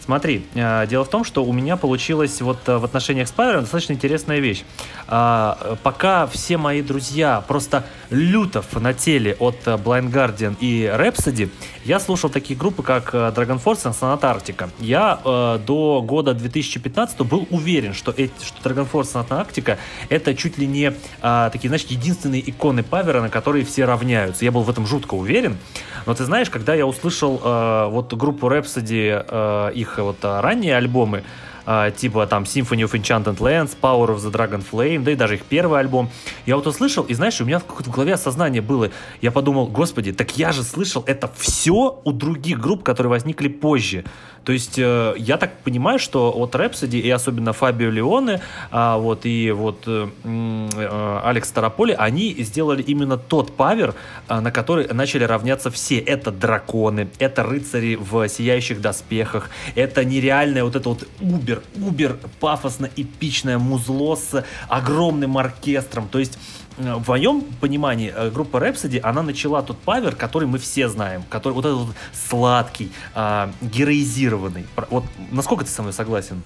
Смотри, э, дело в том, что у меня получилась вот э, в отношениях с Павелом достаточно интересная вещь. А, пока все мои друзья просто люто фанатели от э, Blind Guardian и Rhapsody, я слушал такие группы, как Dragon Force и Sonata Arctica. Я до года 2015 был уверен, что, эти, что Dragon Force и Sonata Arctica это чуть ли не такие, значит, единственные иконы Павера, на которые все равняются. Я был в этом жутко уверен. Но ты знаешь, когда я услышал вот группу Rhapsody, их их вот а, ранние альбомы, а, типа там Symphony of Enchanted Lands, Power of the Dragon Flame, да и даже их первый альбом. Я вот услышал, и знаешь, у меня в, в голове осознание было, я подумал, господи, так я же слышал это все у других групп, которые возникли позже. То есть э, я так понимаю, что вот Rhapsody и особенно Фабио Леоне, а, вот и вот э, э, Алекс Тараполи, они сделали именно тот павер, э, на который начали равняться все. Это драконы, это рыцари в сияющих доспехах, это нереальное вот это вот убер, убер пафосно эпичное музло с огромным оркестром. То есть в моем понимании э, группа Rhapsody, она начала тот павер, который мы все знаем, который вот этот сладкий, э, героизированный. Вот насколько ты со мной согласен?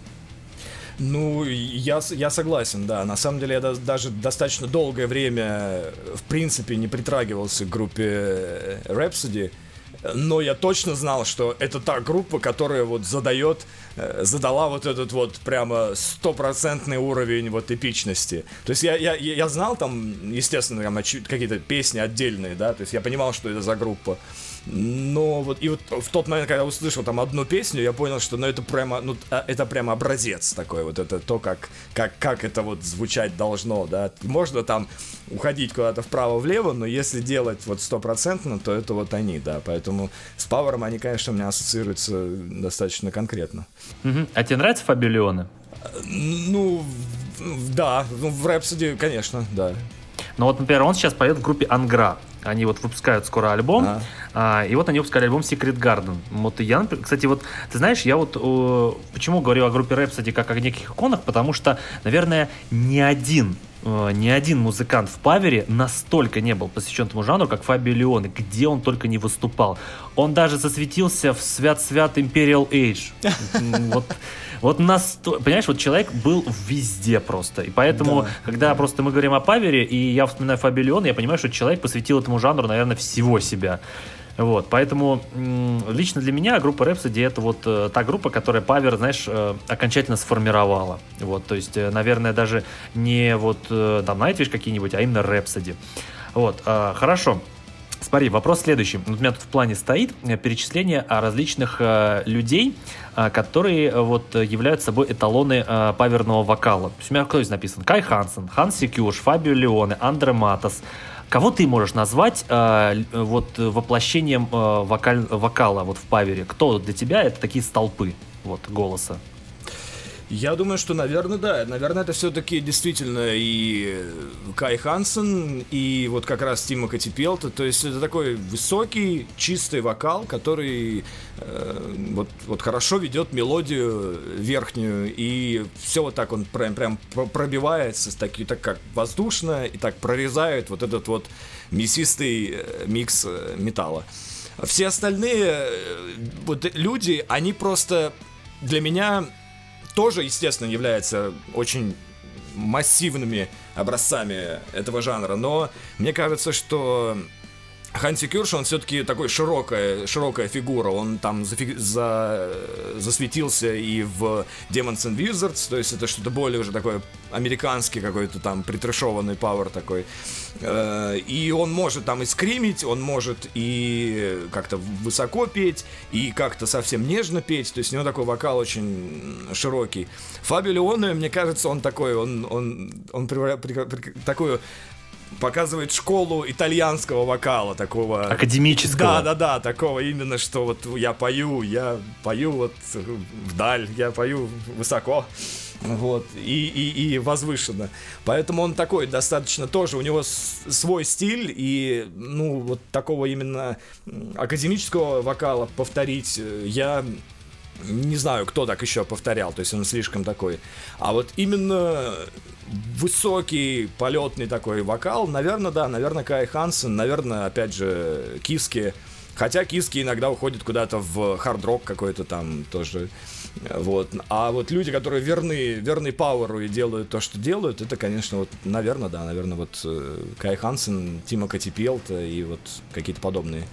Ну, я, я согласен, да. На самом деле я даже достаточно долгое время, в принципе, не притрагивался к группе э, Rhapsody но я точно знал, что это та группа, которая вот задает, э, задала вот этот вот прямо стопроцентный уровень вот эпичности. То есть я, я, я знал там, естественно, там какие-то песни отдельные, да, то есть я понимал, что это за группа. Но вот и вот в тот момент, когда я услышал там одну песню, я понял, что ну это прямо, ну а, это прямо образец такой, вот это то, как, как, как это вот звучать должно, да. Можно там уходить куда-то вправо-влево, но если делать вот стопроцентно, то это вот они, да. Поэтому с Пауэром они, конечно, у меня ассоциируются достаточно конкретно. Угу. А тебе нравится Фабио Леоне? Ну, Да, ну, в Rhapsody, конечно, да. Но вот, например, он сейчас поет в группе Ангра. Они вот выпускают скоро альбом, А. а, и вот они выпускали альбом Secret Garden. Вот я, кстати, вот, ты знаешь, я вот э, почему говорю о группе Rhapsody как о неких иконах, потому что, наверное, ни один ни один музыкант в павере настолько не был посвящен этому жанру, как Фабио Леоне, где он только не выступал. Он даже засветился в свят-свят Imperial Age. Вот, вот насто... Понимаешь, вот человек был везде просто. И поэтому, Да. когда просто мы говорим о павере, и я вспоминаю Фабио Леоне, я понимаю, что человек посвятил этому жанру, наверное, всего себя. Вот, поэтому лично для меня группа Rhapsody это вот э, та группа, которая павер, знаешь, э, окончательно сформировала. Вот, то есть, э, наверное, даже не вот э, там Nightwish какие-нибудь, а именно Rhapsody. Вот, хорошо. Смотри, вопрос следующий. Вот У меня тут в плане стоит перечисление различных людей, которые вот являются собой эталоны э, паверного вокала. У меня кто из написан? Кай Хансен, Ханс Секюш, Фабио Леоне, Андре Матас. Кого ты можешь назвать э, э, вот э, воплощением э, вокаль- вокала вот в павере? Кто для тебя это такие столпы вот голоса? Я думаю, что, наверное, да. Наверное, это все-таки действительно и э, Кай Хансен, и вот как раз Тима Катипелта. То есть это такой высокий, чистый вокал, который э, вот, вот хорошо ведет мелодию верхнюю, и все вот так он прям, прям про- пробивается, с таки, так как воздушно, и так прорезает вот этот вот мясистый э, микс э, металла. Все остальные вот люди, они просто для меня тоже, естественно, являются очень массивными образцами этого жанра, но мне кажется, что Ханси Кюрш, он все-таки такой широкая, широкая фигура, он там зафи- за- засветился и в Demons and Wizards, то есть это что-то более уже такое американский какой-то там притрешованный пауэр такой. Э, И он может там и скримить, он может и как-то высоко петь, и как-то совсем нежно петь, то есть у него такой вокал очень широкий. Фабио Леоне, мне кажется, он такой, он, он, он превра- прекра- прекра- такую показывает школу итальянского вокала, такого... Академического. Да, да, да, такого именно, что вот я пою, я пою вот вдаль, я пою высоко. Вот, и, и, и возвышенно. Поэтому он такой достаточно тоже, у него свой стиль, и, ну, вот такого именно академического вокала повторить э, я не знаю, кто так еще повторял, то есть он слишком такой. А вот именно высокий, полетный такой вокал, наверное, да, наверное, Кай Хансен, наверное, опять же, Киски. Хотя Киски иногда уходят куда-то в хард-рок какой-то там тоже. Вот. А вот люди, которые верны, верны Пауэру и делают то, что делают, это, конечно, вот, наверное, да, наверное, вот э, Кай Хансен, Тима Катипелта и вот какие-то подобные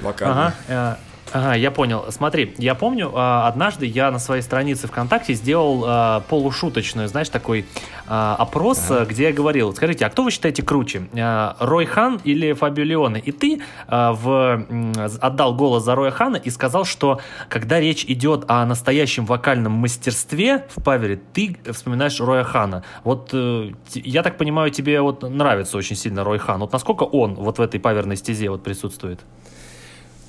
вокалы. Ага, э, ага, я понял. Смотри, я помню, а, однажды я на своей странице ВКонтакте сделал а, полушуточную, знаешь, такой а, опрос, а, где я говорил, скажите, а кто вы считаете круче, Рой Хан или Фабио Леоне? И ты в, отдал голос за Роя Хана и сказал, что когда речь идет о настоящем вокальном мастерстве в Павере, ты вспоминаешь Роя Хана. Вот э, я так понимаю, тебе вот нравится очень сильно Рой Хан. Вот насколько он вот в этой паверной стезе вот присутствует?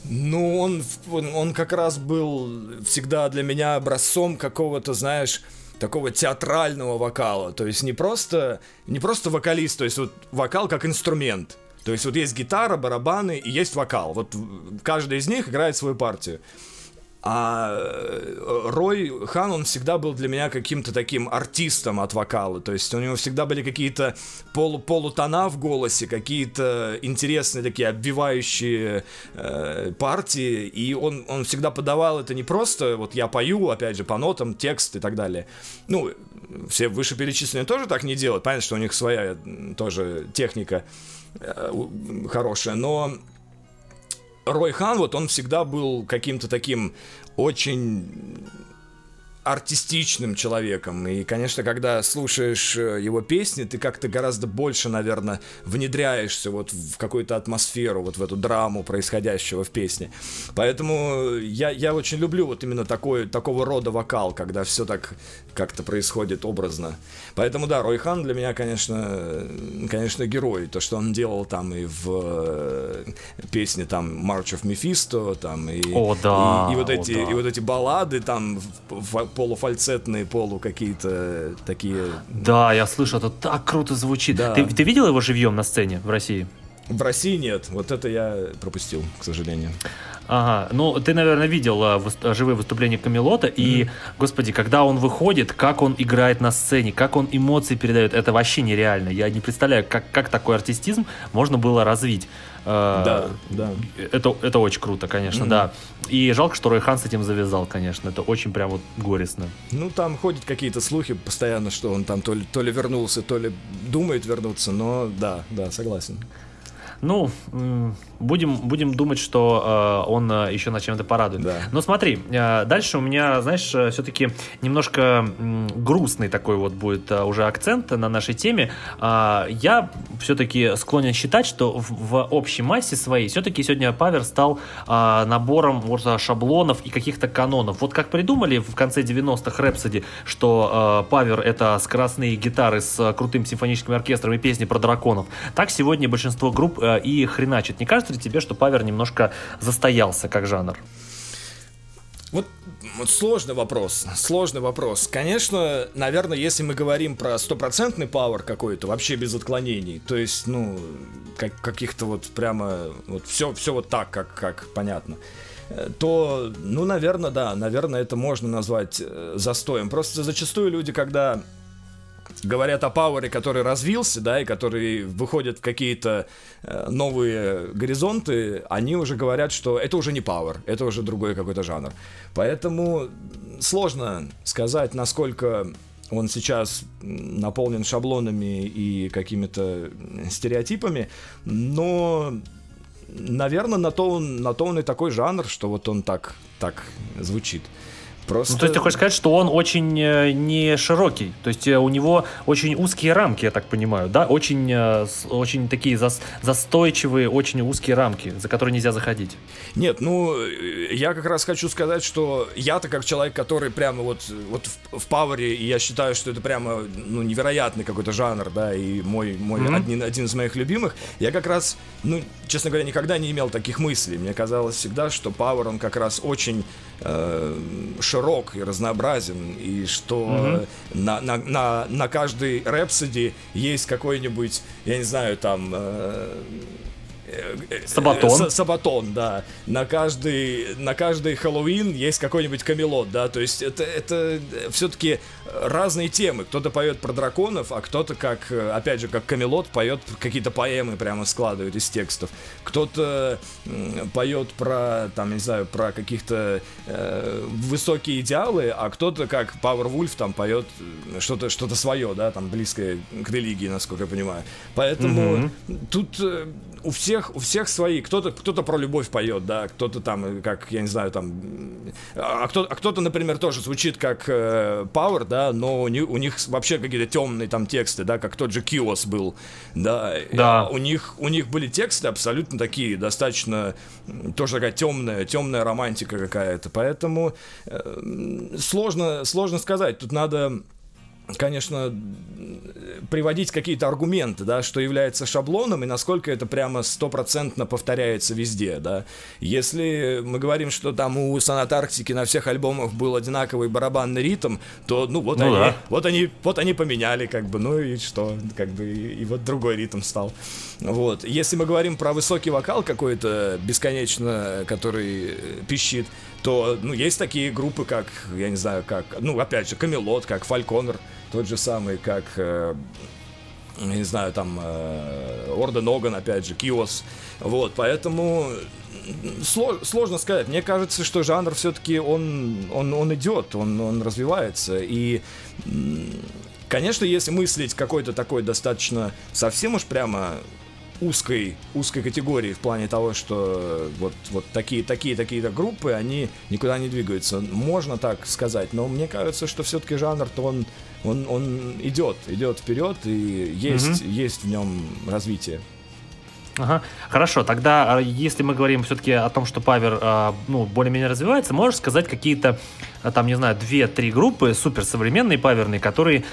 Ну, он, он, как раз был всегда для меня образцом какого-то, знаешь, такого театрального вокала. То есть не просто, не просто вокалист, то есть вот вокал как инструмент. То есть вот есть гитара, барабаны и есть вокал. Вот каждый из них играет свою партию. А э, Рой Хан, он всегда был для меня каким-то таким артистом от вокала. То есть у него всегда были какие-то полу полутона в голосе, какие-то интересные такие обвивающие э, партии. И он, он всегда подавал это не просто вот я пою, опять же, по нотам, текст и так далее. Ну, все вышеперечисленные тоже так не делают. Понятно, что у них своя тоже техника э, хорошая, но Рой Хан, вот он всегда был каким-то таким очень артистичным человеком. И, конечно, когда слушаешь э, его песни, ты как-то гораздо больше, наверное, внедряешься вот в какую-то атмосферу, вот в эту драму происходящего в песне. Поэтому я, я очень люблю вот именно такой, такого рода вокал, когда все так как-то происходит образно. Поэтому, да, Рой Хан для меня, конечно, конечно, герой. То, что он делал там и в э, песне там March of Mephisto, там и, О, да, и, и вот о, эти, да. и вот эти баллады там полуфальцетные, полу какие-то такие... Да, я слышу, это так круто звучит. Да. Ты, ты видел его живьем на сцене в России? В России нет, вот это я пропустил, к сожалению. Ага, ну ты, наверное, видел а, выс- а, живые выступления Камелота, и, господи, когда он выходит, как он играет на сцене, как он эмоции передает, это вообще нереально. Я не представляю, как, как такой артистизм можно было развить. А, Да, да. Это, это очень круто, конечно, Мгм. да. И жалко, что Рой Хан с этим завязал, конечно. Это очень прям вот горестно. Ну, там ходят какие-то слухи постоянно, что он там то ли, то ли вернулся, то ли думает вернуться, но да, да, согласен. Ну, будем, будем думать, что э, он э, еще на чем-то порадует. Да. Но смотри, э, дальше у меня, знаешь, все-таки немножко м, грустный такой вот будет э, уже акцент на нашей теме. А, я все-таки склонен считать, что в, в общей массе своей все-таки сегодня Павер стал а, набором вот, а, шаблонов и каких-то канонов. Вот как придумали в конце 90-х Рэпсоди, что э, Павер это скоростные гитары с э, крутым симфоническим оркестром и песни про драконов, так сегодня большинство групп э, и хреначит. Не кажется ли тебе, что Павер немножко застоялся как жанр? Вот, вот сложный вопрос, сложный вопрос. Конечно, наверное, если мы говорим про стопроцентный пауэр какой-то, вообще без отклонений, то есть, ну, как, каких-то вот прямо, вот все, все вот так, как, как понятно, э, то, ну, наверное, да, наверное, это можно назвать э, застоем. Просто зачастую люди, когда говорят о пауэре, который развился, да, и который выходит в какие-то э, новые горизонты, они уже говорят, что это уже не пауэр, это уже другой какой-то жанр. Поэтому сложно сказать, насколько он сейчас наполнен шаблонами и какими-то стереотипами, но, наверное, на то он, на то он и такой жанр, что вот он так, так звучит. Просто... Ну, то есть ты хочешь сказать, что он очень э, не широкий, то есть э, у него очень узкие рамки, я так понимаю, да, очень, э, очень такие зас- застойчивые, очень узкие рамки, за которые нельзя заходить. Нет, ну, я как раз хочу сказать, что я-то как человек, который прямо вот, вот в, в пауэре, и я считаю, что это прямо, ну, невероятный какой-то жанр, да, и мой, мой Мгм. один, один из моих любимых, я как раз, ну, честно говоря, никогда не имел таких мыслей. Мне казалось всегда, что пауэр, он как раз очень э, широк и разнообразен, и что Мгм. на, на, на, на каждой рэпсоди есть какой-нибудь, я не знаю, там... э, Сабатон. С- Сабатон, да. На каждый, на каждый Хэллоуин есть какой-нибудь камелот, да. То есть это, это все-таки разные темы. Кто-то поет про драконов, а кто-то, как, э, опять же, как камелот, поет какие-то поэмы прямо складывает из текстов. Кто-то поет про, там, не знаю, про каких-то э, высокие идеалы, а кто-то, как Powerwolf, там поет э, что-то что свое, да, там близкое к религии, насколько я понимаю. Поэтому Мгм. тут э, у всех у всех свои. Кто-то кто-то про любовь поет, да, кто-то там, э, как я не знаю, там, м, а кто а кто-то, например, тоже звучит как э, Power, да, но у них, у них вообще какие-то темные там тексты, да, как тот же Киос был, да. Да. А у них у них были тексты абсолютно такие, достаточно тоже такая темная темная романтика какая-то, поэтому э, сложно сложно сказать. Тут надо конечно, приводить какие-то аргументы, да, что является шаблоном и насколько это прямо стопроцентно повторяется везде, да. Если мы говорим, что там у Сонат Арктики на всех альбомах был одинаковый барабанный ритм, то, ну, вот Ну они, да. вот они, вот они поменяли, как бы, ну и что, как бы, и, и вот другой ритм стал. Вот. Если мы говорим про высокий вокал какой-то бесконечно, который э, пищит, то, ну, есть такие группы, как, я не знаю, как, ну, опять же, Камелот, как Фальконер, тот же самый, как, э, не знаю, там, э, Оган, опять же, Киос, вот, поэтому сложно сказать. Мне кажется, что жанр все-таки он, он, он идет, он, он развивается, и Конечно, если мыслить какой-то такой достаточно совсем уж прямо узкой, узкой категории в плане того, что вот, вот такие, такие, такие-то группы, они никуда не двигаются. Можно так сказать, но мне кажется, что все-таки жанр-то он, он, он идет, идет вперед, и есть, есть в нем развитие. Ага. Хорошо, тогда а, если мы говорим все-таки о том, что Павер а, ну, более-менее развивается, можешь сказать какие-то, а, там, не знаю, две-три группы суперсовременные паверные, которые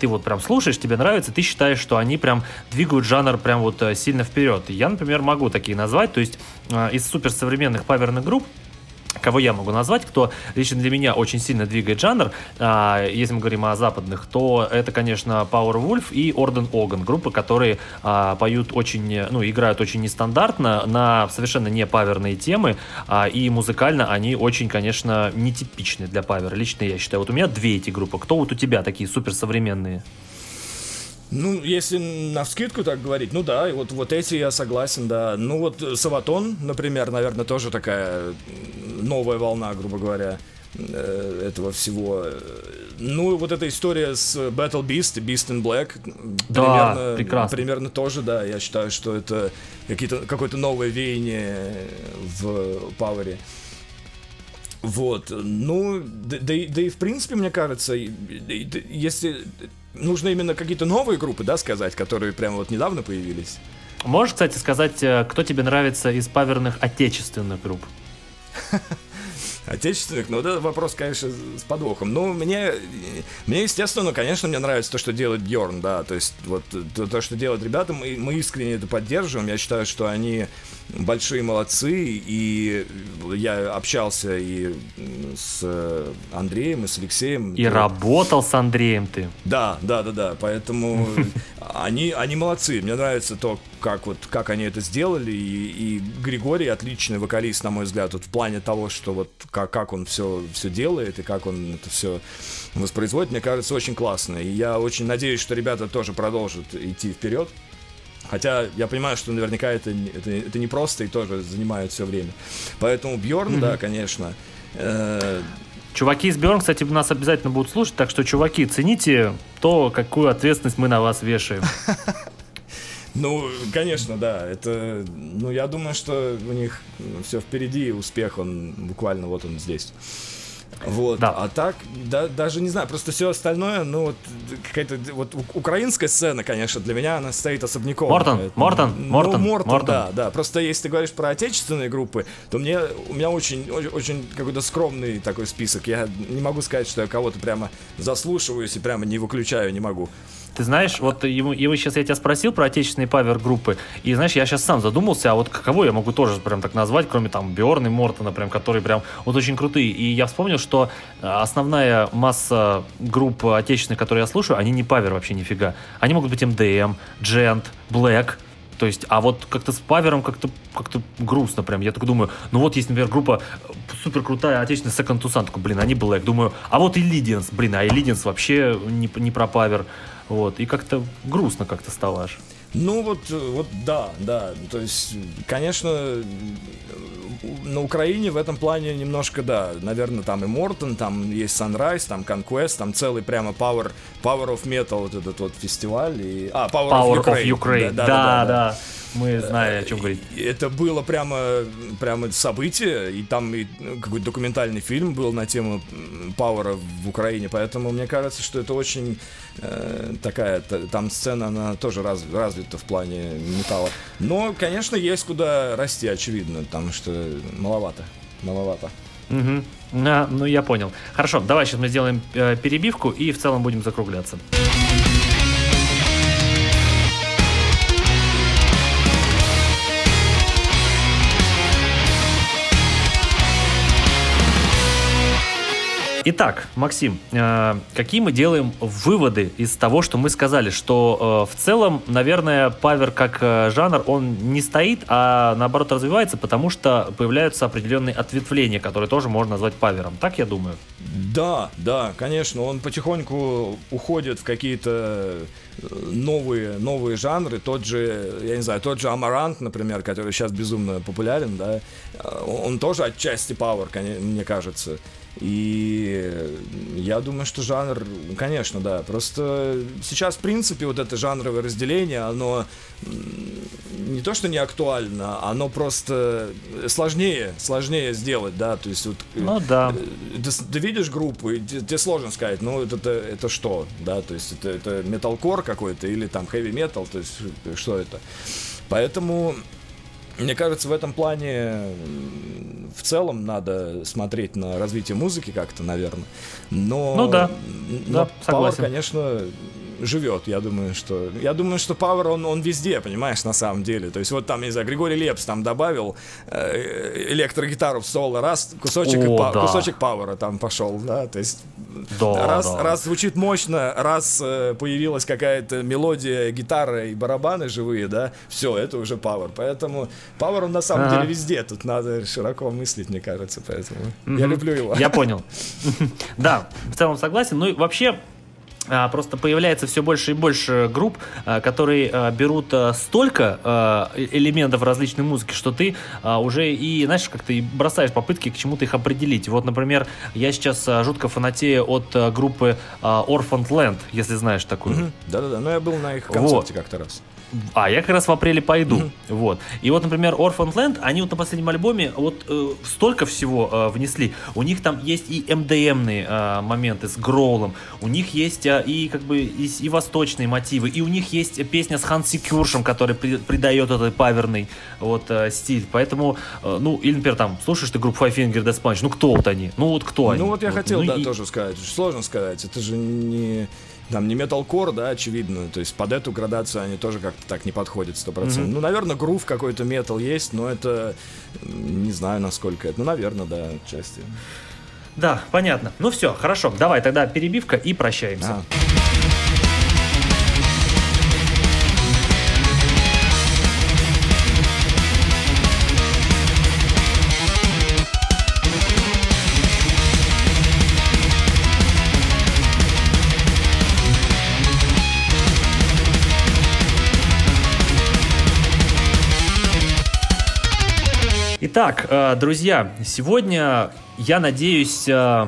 ты вот прям слушаешь, тебе нравится, ты считаешь, что они прям двигают жанр прям вот а, сильно вперед. Я, например, могу такие назвать, то есть из суперсовременных паверных групп кого я могу назвать, кто лично для меня очень сильно двигает жанр, а, если мы говорим о западных, то это, конечно, Power Wolf и Орден Оган, группы, которые а, поют очень, ну, играют очень нестандартно на совершенно не паверные темы, а, и музыкально они очень, конечно, нетипичны для павера, лично я считаю. Вот у меня две эти группы. Кто вот у тебя такие суперсовременные? Ну, если на вскидку так говорить, ну да, вот, вот эти я согласен, да. Ну вот Саватон, например, наверное, тоже такая новая волна, грубо говоря, э, этого всего. Ну, вот эта история с Battle Beast, Beast in Black, да, примерно, прекрасно. примерно тоже, да, я считаю, что это какие-то, какое-то новое веяние в Пауэре. Вот, ну, да, да, да и в принципе, мне кажется, если нужно именно какие-то новые группы, да, сказать, которые прямо вот недавно появились. Можешь, кстати, сказать, э, кто тебе нравится из паверных отечественных групп? (laughs) Отечественных, ну да, вопрос, конечно, с подвохом. Ну, мне, мне, естественно, конечно, мне нравится то, что делает Бьорн, да, то есть вот то, то что делают ребята, мы, мы искренне это поддерживаем. Я считаю, что они большие молодцы, и я общался и с Андреем, и с Алексеем. И то... работал с Андреем ты. Да, да, да, да, поэтому (laughs) они, они молодцы. Мне нравится то, как вот как они это сделали, и, и Григорий отличный вокалист, на мой взгляд, вот в плане того, что вот как, как он все, все делает и как он это все воспроизводит, мне кажется, очень классно. И я очень надеюсь, что ребята тоже продолжат идти вперед. Хотя я понимаю, что наверняка это, это, это не просто и тоже занимает все время. Поэтому Бьорн, mm-hmm. да, конечно. Э- Чуваки из Бьорн, кстати, нас обязательно будут слушать, так что, чуваки, цените то, какую ответственность мы на вас вешаем. (laughs) Ну, конечно, да. Это, ну, я думаю, что у них все впереди, успех, он буквально вот он здесь. Вот. Да. А так, да, даже не знаю, просто все остальное, ну, вот какая-то вот украинская сцена, конечно, для меня она стоит особняком. Мортон, Поэтому, Мортон, ну, Мортон, Мортон, Мортон. да, да. Просто если ты говоришь про отечественные группы, то мне, у меня очень, очень, очень какой-то скромный такой список. Я не могу сказать, что я кого-то прямо заслушиваюсь и прямо не выключаю, не могу. Ты знаешь, вот ему, его сейчас я тебя спросил про отечественные павер-группы, и знаешь, я сейчас сам задумался, а вот кого я могу тоже прям так назвать, кроме там Бьорна и Мортона, прям, которые прям вот очень крутые. И я вспомнил, что э, основная масса групп отечественных, которые я слушаю, они не павер вообще нифига. Они могут быть MDM, Gent, Black, то есть, а вот как-то с павером как-то как-то грустно прям. Я так думаю, ну вот есть, например, группа э, супер крутая, отечественная Second Tucson, такой, блин, они Black. Думаю, а вот и Illidians, блин, а Illidians вообще не, не про павер. Вот, и как-то грустно как-то стало аж. Ну вот, вот да, да. То есть, конечно, на Украине в этом плане немножко, да, наверное, там и Мортон, там есть Sunrise, там Conquest, там целый прямо Power, Power of Metal вот этот вот фестиваль. И... А, Power, Power of Ukraine. Of Ukraine. Да, да, да, да, да. Мы знаем, о чем говорить. Это было прямо, прямо событие, и там и какой-то документальный фильм был на тему Пауэра в Украине, поэтому мне кажется, что это очень э, такая, там сцена, она тоже раз, развита в плане металла. Но, конечно, есть куда расти, очевидно, потому что маловато, маловато. Угу. А, ну, я понял. Хорошо, давай сейчас мы сделаем э, перебивку и в целом будем закругляться. Итак, Максим, э, какие мы делаем выводы из того, что мы сказали, что э, в целом, наверное, павер как э, жанр, он не стоит, а наоборот развивается, потому что появляются определенные ответвления, которые тоже можно назвать павером. Так я думаю? Да, да, конечно, он потихоньку уходит в какие-то новые, новые жанры, тот же, я не знаю, тот же Амарант, например, который сейчас безумно популярен, да, он тоже отчасти пауэр, мне кажется. И я думаю, что жанр, конечно, да. Просто сейчас, в принципе, вот это жанровое разделение, оно не то, что не актуально, оно просто сложнее, сложнее сделать, да. То есть вот... Э, ну да. Ты, ты видишь группу, и тебе сложно сказать, ну это, это, это что, да. То есть это, это металкор какой-то или там хэви метал, то есть что это. Поэтому мне кажется, в этом плане в целом надо смотреть на развитие музыки как-то, наверное. Но, ну да, но да, согласен. Power, конечно, живет, я думаю, что... Я думаю, что Power, он, он везде, понимаешь, на самом деле. То есть вот там, не знаю, Григорий Лепс там добавил э, электрогитару в соло, раз, кусочек, О, па- да. кусочек Power там пошел, да, то есть... Да, раз, да. раз звучит мощно, раз э, появилась какая-то мелодия, гитара и барабаны живые, да, все, это уже Power. Поэтому Power, он на самом Ага. деле везде. Тут надо широко мыслить, мне кажется, поэтому я Мгм. люблю его. Я понял. (laughs) Да, в целом согласен. Ну и вообще, Просто появляется все больше и больше групп, а, которые а, берут а, столько а, э- элементов различной музыки, что ты а, уже и, знаешь, как ты бросаешь попытки к чему-то их определить. Вот, например, я сейчас а, жутко фанатею от а, группы а, Orphaned Land, если знаешь такую. Да-да-да, но я был на их концерте как-то раз. А, я как раз в апреле пойду. Вот. И вот, например, Orphan Land, они вот на последнем альбоме вот э, столько всего э, внесли. У них там есть и МДМные э, моменты с гроулом, у них есть э, и как бы и, и восточные мотивы, и у них есть песня с Ханси Кюршем, который при- придает этот паверный вот э, стиль. Поэтому, э, ну, или, например, там, слушаешь ты группу Five Finger Death Punch, ну кто вот они? Ну вот кто они? Ну вот я хотел, ну, да, и- тоже сказать. Сложно сказать. Это же не... Там не металкор, да, очевидно. То есть под эту градацию они тоже как-то так не подходят 100%. Мгм. Ну, наверное, грув какой-то метал есть, но это... Не знаю, насколько это. Ну, наверное, да, отчасти. Да, понятно. Ну все, хорошо. Давай тогда перебивка и прощаемся. А. Итак, э, друзья, сегодня, я надеюсь, э,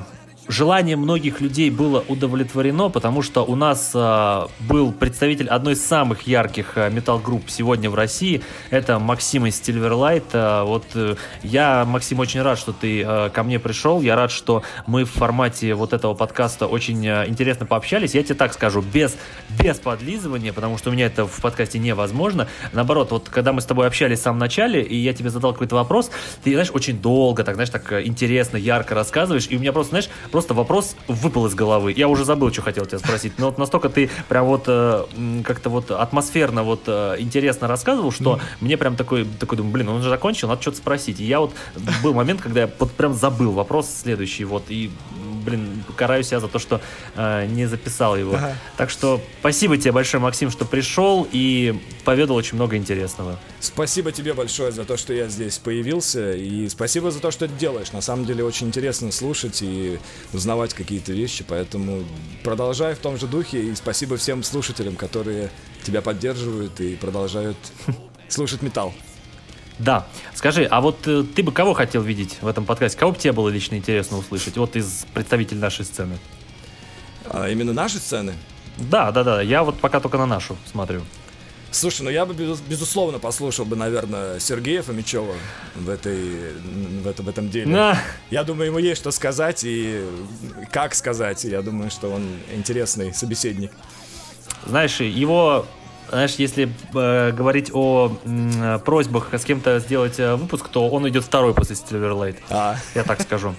желание многих людей было удовлетворено, потому что у нас э, был представитель одной из самых ярких э, метал-групп сегодня в России. Это Максим из Silverlight. Э, Вот э, я, Максим, очень рад, что ты э, ко мне пришел. Я рад, что мы в формате вот этого подкаста очень э, интересно пообщались. Я тебе так скажу, без, без подлизывания, потому что у меня это в подкасте невозможно. Наоборот, вот когда мы с тобой общались в самом начале, и я тебе задал какой-то вопрос, ты, знаешь, очень долго, так, знаешь, так э, интересно, ярко рассказываешь, и у меня просто, знаешь, просто вопрос выпал из головы. Я уже забыл, что хотел тебя спросить. Но вот настолько ты прям вот э, как-то вот атмосферно вот э, интересно рассказывал, что мне прям такой, такой думаю, блин, он уже закончил, надо что-то спросить. И я вот был момент, когда я вот прям забыл вопрос следующий, вот, и блин, караю себя за то, что э, не записал его. Ага. Так что спасибо тебе большое, Максим, что пришел и поведал очень много интересного. Спасибо тебе большое за то, что я здесь появился, и спасибо за то, что ты делаешь. На самом деле очень интересно слушать и узнавать какие-то вещи, поэтому продолжай в том же духе, и спасибо всем слушателям, которые тебя поддерживают и продолжают (laughs) слушать металл. Да, скажи, а вот э, ты бы кого хотел видеть в этом подкасте? Кого бы тебе было лично интересно услышать? Вот из представителей нашей сцены. А именно наши сцены. Да, да, да, я вот пока только на нашу смотрю. Слушай, ну я бы без- безусловно послушал бы, наверное, Сергея Фомичева в этой в, этом в этом деле. На, Я думаю, ему есть что сказать и как сказать. Я думаю, что он интересный собеседник. знаешь, его, знаешь, если э, говорить о м, просьбах с кем-то сделать э, выпуск, то он идет второй после Silverlight. А, Я так скажу.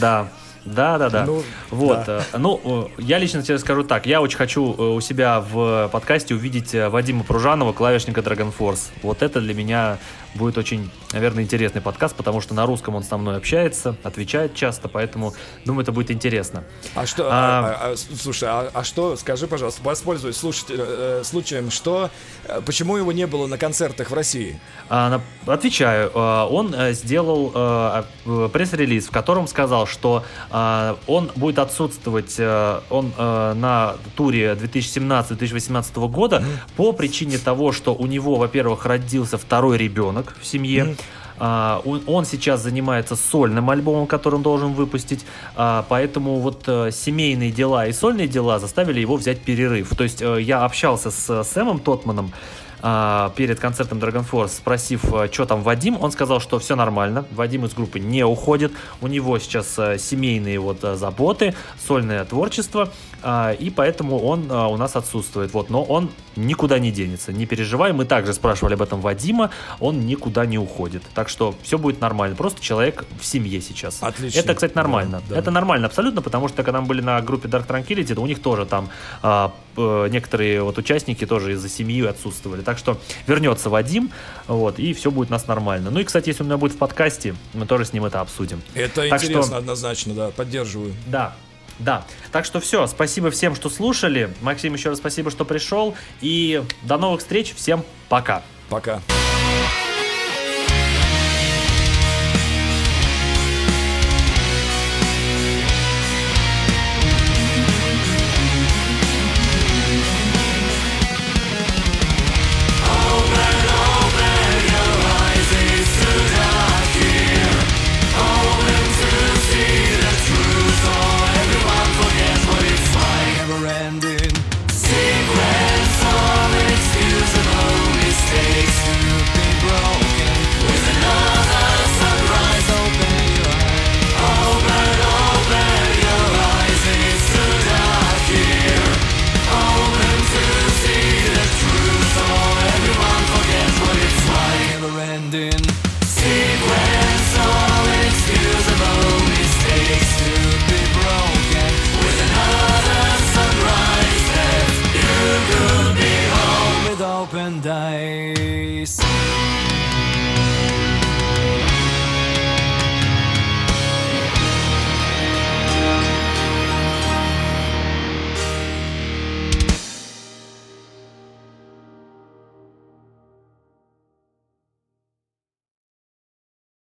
Да. Да, да, да. Ну, вот. да. э, Ну, э, я лично тебе скажу так. Я очень хочу э, у себя в подкасте увидеть э, Вадима Пружанова, клавишника Dragon Force. Вот это для меня будет очень, наверное, интересный подкаст, потому что на русском он со мной общается, отвечает часто, поэтому, думаю, это будет интересно. а что, А- а- а- а, слушай, а, а что, скажи, пожалуйста, воспользуюсь слушатель- э, случаем, что, э, почему его не было на концертах в России? А, на- Отвечаю. А, Он э, сделал э, э, пресс-релиз, в котором сказал, что а, он будет отсутствовать э, он э, на туре 2017-2018 года по причине того, что у него, во-первых, родился второй ребенок в семье. А, он, он сейчас занимается сольным альбомом, который он должен выпустить, а, поэтому вот э, семейные дела и сольные дела заставили его взять перерыв. То есть э, я общался с э, Сэмом Тотманом, а, перед концертом Dragon Force, спросив, что там Вадим, он сказал, что все нормально, Вадим из группы не уходит, у него сейчас а, семейные вот а, заботы, сольное творчество, и поэтому он а, у нас отсутствует. Вот, но он никуда не денется, не переживай. Мы также спрашивали об этом Вадима, он никуда не уходит. Так что все будет нормально. Просто человек в семье сейчас. Отлично. Это, кстати, нормально. Да, да. Это нормально абсолютно, потому что когда мы были на группе Dark Tranquility, то у них тоже там а, некоторые вот участники тоже из-за семьи отсутствовали. Так что вернется Вадим, вот, и все будет у нас нормально. Ну и, кстати, если у меня будет в подкасте, мы тоже с ним это обсудим. Это Так интересно, что- однозначно, да, поддерживаю. Да, да. Так что все, спасибо всем, что слушали. Максим, еще раз спасибо, что пришел. И до новых встреч. Всем пока. Пока.